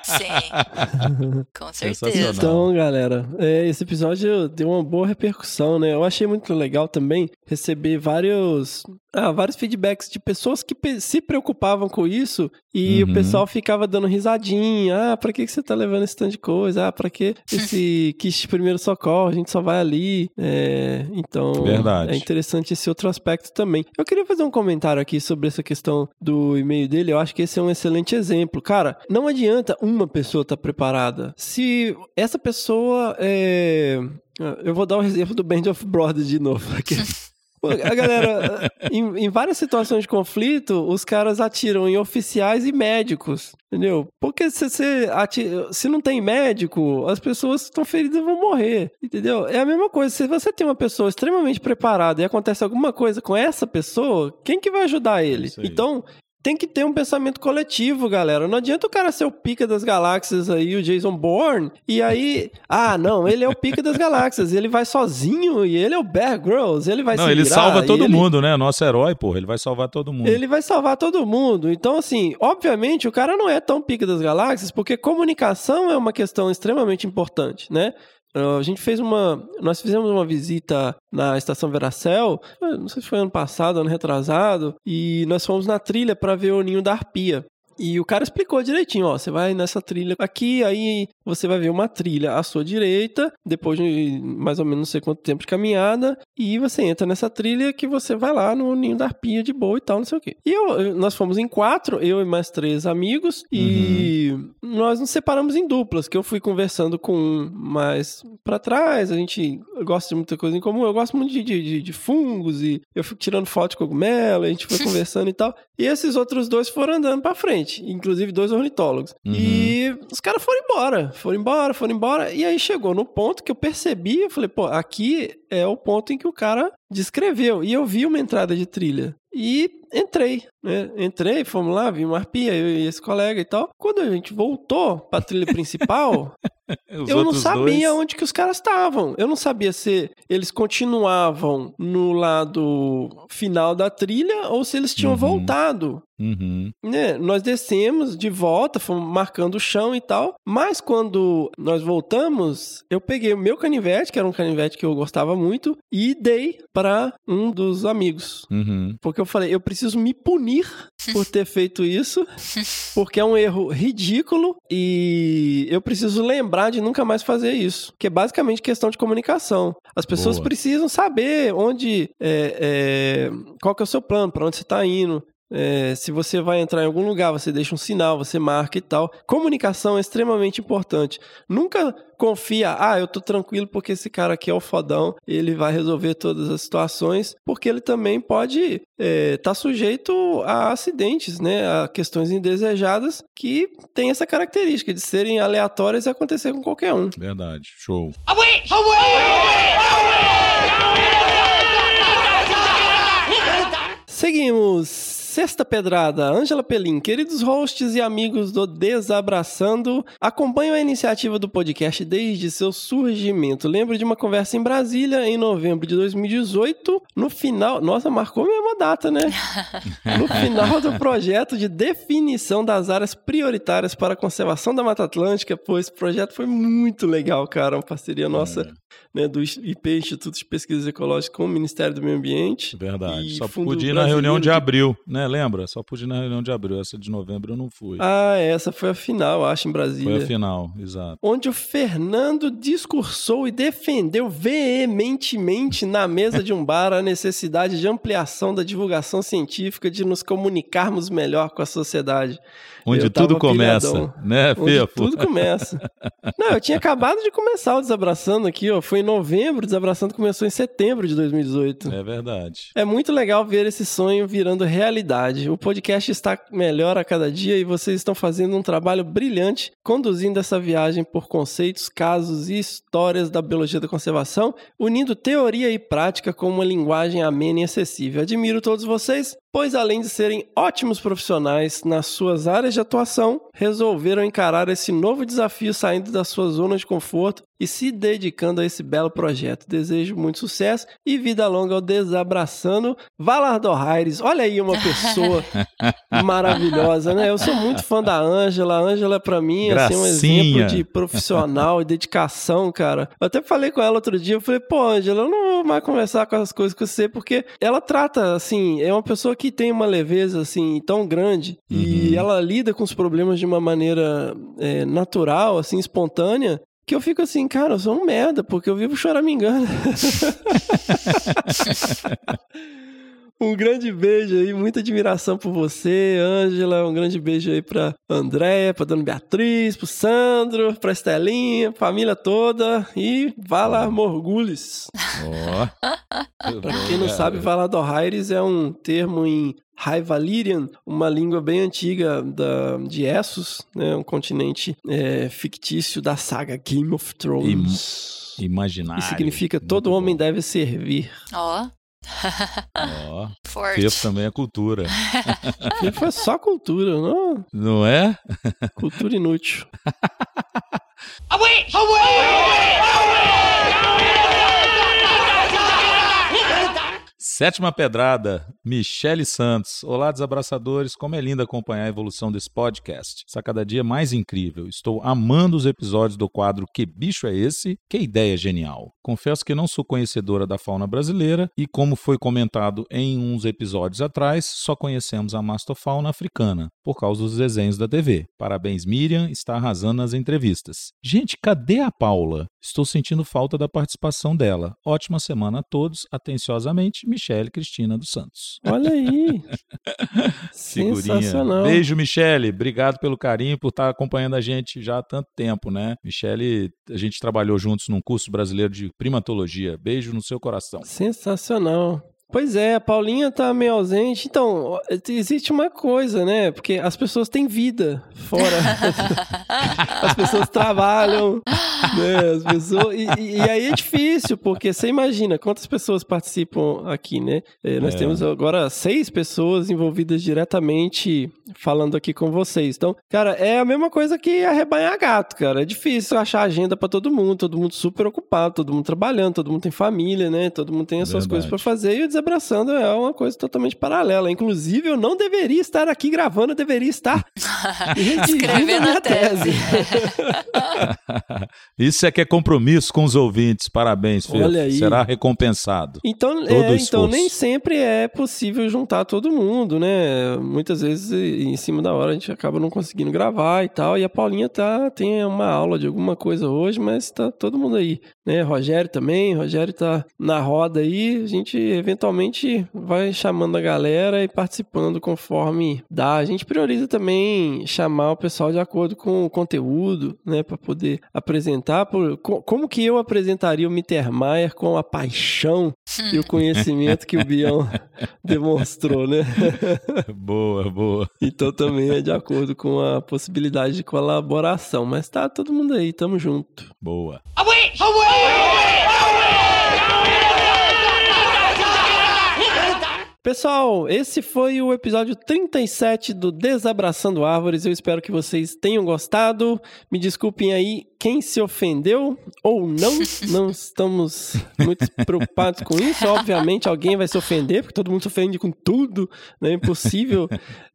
Sim, com certeza. Então, galera, é, esse episódio deu uma boa repercussão, né? Eu achei muito legal também receber vários, ah, vários feedbacks de pessoas que se preocupavam com isso e Uhum. o pessoal ficava dando risadinha. Ah, pra que, que você tá levando esse tanto de coisa? Ah, pra que esse kit de primeiro socorro? A gente só vai ali. É, então, Verdade. é interessante esse outro aspecto também. Eu queria fazer um comentário aqui sobre essa questão do e-mail dele. Eu acho que esse é um excelente exemplo. Cara, não adianta uma pessoa estar preparada. Se essa pessoa é. Eu vou dar um exemplo do Band of Brothers de novo aqui. A galera, em, em várias situações de conflito, os caras atiram em oficiais e médicos, entendeu? Porque se você atira, se não tem médico, as pessoas que estão feridas vão morrer, entendeu? É a mesma coisa, se você tem uma pessoa extremamente preparada e acontece alguma coisa com essa pessoa, quem que vai ajudar ele? Aí. Então, tem que ter um pensamento coletivo, galera. Não adianta o cara ser o pica das galáxias aí, o Jason Bourne, e aí, ah, não, ele é o pica das galáxias, ele vai sozinho e ele é o Bear Grylls, ele vai Não, se ele virar, salva todo ele- mundo, né? Nosso herói, pô, ele vai salvar todo mundo. Ele vai salvar todo mundo. Então, assim, obviamente, o cara não é tão pica das galáxias, porque comunicação é uma questão extremamente importante, né? Uh, A gente fez uma. Nós fizemos uma visita na estação Veracel, eh, não sei se foi ano passado, ano retrasado, e nós fomos na trilha para ver o ninho da arpia. E o cara explicou direitinho, ó, você vai nessa trilha aqui, aí você vai ver uma trilha à sua direita, depois de mais ou menos não sei quanto tempo de caminhada, e você entra nessa trilha que você vai lá no ninho da arpia de boa e tal, não sei o quê. E eu, nós fomos em quatro, eu e mais três amigos, e nós nos separamos em duplas, que eu fui conversando com um mais pra trás, a gente gosta de muita coisa em comum, eu gosto muito de, de, de- de fungos, e eu fico tirando foto de cogumelo, a gente foi conversando e tal, e esses outros dois foram andando pra frente, inclusive dois ornitólogos. Uhum. E os caras foram embora, foram embora, foram embora, e aí chegou no ponto que eu percebi, eu falei, pô, aqui é o ponto em que o cara descreveu, e eu vi uma entrada de trilha. E entrei, né? Entrei, fomos lá, vimos uma arpia, eu e esse colega e tal. Quando a gente voltou pra trilha principal, eu não sabia dois- onde que os caras estavam. Eu não sabia se eles continuavam no lado final da trilha ou se eles tinham Uhum. voltado. Uhum. né, nós descemos de volta, fomos marcando o chão e tal. Mas quando nós voltamos, eu peguei o meu canivete, que era um canivete que eu gostava muito, e dei para um dos amigos. Uhum. Porque eu falei, eu preciso me punir por ter feito isso, porque é um erro ridículo e eu preciso lembrar de nunca mais fazer isso. Que é basicamente questão de comunicação. As pessoas Boa. precisam saber onde, é, é, qual que é o seu plano, para onde você está indo. É, se você vai entrar em algum lugar, você deixa um sinal, você marca e tal. Comunicação é extremamente importante. Nunca confia, ah, eu tô tranquilo porque esse cara aqui é o fodão, ele vai resolver todas as situações, porque ele também pode estar sujeito a acidentes, né, a questões indesejadas que tem essa característica de serem aleatórias e acontecer com qualquer um. Verdade. Show. Away! Seguimos. Sexta Pedrada, Ângela Pelim, queridos hosts e amigos do Desabraçando, acompanho a iniciativa do podcast desde seu surgimento. Lembro de uma conversa em Brasília em novembro de 2018, no final, nossa, marcou mesmo a data, né? No final do projeto de definição das áreas prioritárias para a conservação da Mata Atlântica, pô, esse projeto foi muito legal, cara, uma parceria nossa, né, do IP, Instituto de Pesquisas Ecológicas com o Ministério do Meio Ambiente. Verdade. Só pude ir na reunião de abril, né? Lembra? Só pude ir na reunião de abril. Essa de novembro eu não fui. Ah, essa foi a final, acho, em Brasília. Foi a final, exato. Onde o Fernando discursou e defendeu veementemente na mesa de um bar a necessidade de ampliação da divulgação científica, de nos comunicarmos melhor com a sociedade. Onde tudo começa, né, Onde tudo começa. Não, eu tinha acabado de começar o Desabraçando aqui, ó. Foi em novembro, o Desabraçando começou em setembro de 2018. É verdade. É muito legal ver esse sonho virando realidade. O podcast está melhor a cada dia e vocês estão fazendo um trabalho brilhante conduzindo essa viagem por conceitos, casos e histórias da biologia da conservação, unindo teoria e prática com uma linguagem amena e acessível. Admiro todos vocês, pois além de serem ótimos profissionais nas suas áreas de atuação, resolveram encarar esse novo desafio saindo da sua zona de conforto e se dedicando a esse belo projeto. Desejo muito sucesso e vida longa ao Desabraçando Valardor Aires. Olha aí uma pessoa maravilhosa, né? Eu sou muito fã da Ângela. A Ângela, pra mim, assim, é um Gracinha. exemplo de profissional e dedicação, cara. Eu até falei com ela outro dia, eu falei, pô, Ângela, eu não vou mais conversar com essas coisas com você, porque ela trata, assim, é uma pessoa que tem uma leveza, assim, tão grande, e ela lida com os problemas de uma maneira é, natural, assim, espontânea, que eu fico assim, cara, eu sou um merda, porque eu vivo choramingando. Um grande beijo aí, muita admiração por você, Ângela. Um grande beijo aí pra Andréia, pra Dona Beatriz, pro Sandro, pra Estelinha, família toda. E Valar Morgulis. Ó. Pra quem não sabe, Valar do Aires é um termo em High Valyrian, uma língua bem antiga da, de Essos, né? um continente é, fictício da saga Game of Thrones. Imaginário. E significa todo homem bom. deve servir. Ó, Ó. forte. Fefo também é cultura. Que foi só cultura, não? Não é? Cultura inútil. Away! Sétima pedrada, Michele Santos. Olá, desabraçadores. Como é lindo acompanhar a evolução desse podcast. Está cada dia mais incrível. Estou amando os episódios do quadro Que Bicho é Esse? Que ideia genial. Confesso que não sou conhecedora da fauna brasileira e, como foi comentado em uns episódios atrás, só conhecemos a mastofauna africana, por causa dos desenhos da TV. Parabéns, Miriam, está arrasando nas entrevistas. Gente, cadê a Paula? Estou sentindo falta da participação dela. Ótima semana a todos. Atenciosamente, Michele Cristina dos Santos. Olha aí. Sensacional. Beijo, Michele. Obrigado pelo carinho, por estar acompanhando a gente já há tanto tempo, né? Michele, a gente trabalhou juntos num curso brasileiro de primatologia. Beijo no seu coração. Sensacional. Pois é, a Paulinha tá meio ausente. Então, existe uma coisa, né? Porque as pessoas têm vida fora. as pessoas trabalham, né? As pessoas... E, e, aí é difícil, porque você imagina quantas pessoas participam aqui, né? É, nós é. temos agora seis pessoas envolvidas diretamente falando aqui com vocês. Então, cara, é a mesma coisa que arrebanhar gato, cara. É difícil achar agenda para todo mundo, todo mundo super ocupado, todo mundo trabalhando, todo mundo tem família, né? Todo mundo tem as suas coisas para fazer e o Desabraçando é uma coisa totalmente paralela. Inclusive, eu não deveria estar aqui gravando, eu deveria estar escrevendo a tese. Isso é que é compromisso com os ouvintes. Parabéns, aí. Será recompensado. Então, é, então nem sempre é possível juntar todo mundo, né? Muitas vezes em cima da hora a gente acaba não conseguindo gravar e tal. E a Paulinha tá tem uma aula de alguma coisa hoje, mas tá todo mundo aí, né? Rogério também, Rogério tá na roda aí. A gente eventualmente vai chamando a galera e participando conforme dá. A gente prioriza também chamar o pessoal de acordo com o conteúdo, né, para poder apresentar por, como que eu apresentaria o Mittermeier com a paixão e o conhecimento que o Bião demonstrou, né? boa, boa. Então também é de acordo com a possibilidade de colaboração, mas tá todo mundo aí, tamo junto. Boa. Away! Away! Pessoal, esse foi o episódio 37 do Desabraçando Árvores. Eu espero que vocês tenham gostado. Me desculpem aí quem se ofendeu ou não. Não estamos muito preocupados com isso. Obviamente, alguém vai se ofender, porque todo mundo se ofende com tudo. Né? É impossível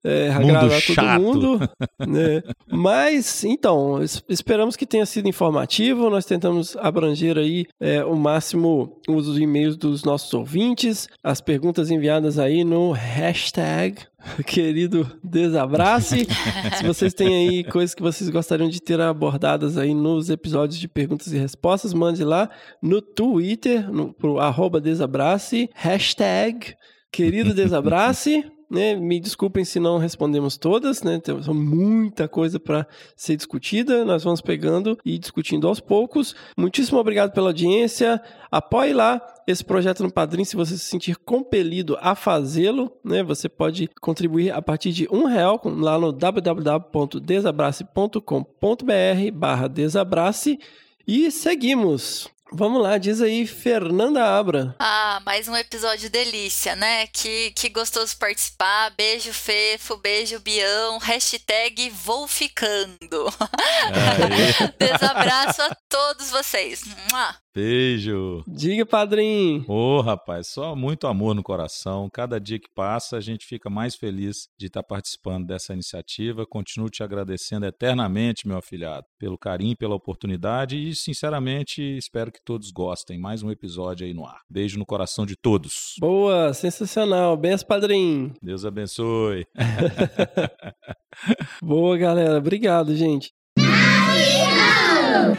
é, agradar todo mundo. Né? Mas, então, esperamos que tenha sido informativo. Nós tentamos abranger aí é, o máximo os e-mails dos nossos ouvintes, as perguntas enviadas aí no hashtag querido Desabrace. Se vocês têm aí coisas que vocês gostariam de ter abordadas aí nos episódios de perguntas e respostas, mande lá no Twitter, no, pro arroba Desabrace, hashtag querido Desabrace. Né, me desculpem se não respondemos todas, né? Temos muita coisa para ser discutida. Nós vamos pegando e discutindo aos poucos. Muitíssimo obrigado pela audiência. Apoie lá esse projeto no Padrim se você se sentir compelido a fazê-lo, né? Você pode contribuir a partir de um real lá no www.desabrace.com.br/barra desabrace e seguimos. Vamos lá, diz aí, Fernanda Abra. Ah, mais um episódio delícia, né? Que, que gostoso participar. Beijo, Fefo, beijo, Bião. Hashtag vou ficando. Desabraço a todos vocês. Beijo. Diga, padrinho. Ô, oh, rapaz, só muito amor no coração. Cada dia que passa, a gente fica mais feliz de estar participando dessa iniciativa. Continuo te agradecendo eternamente, meu afilhado, pelo carinho, pela oportunidade e, sinceramente, espero que todos gostem. Mais um episódio aí no ar. Beijo no coração de todos. Boa, sensacional. Benção, padrinho. Deus abençoe. Boa, galera. Obrigado, gente.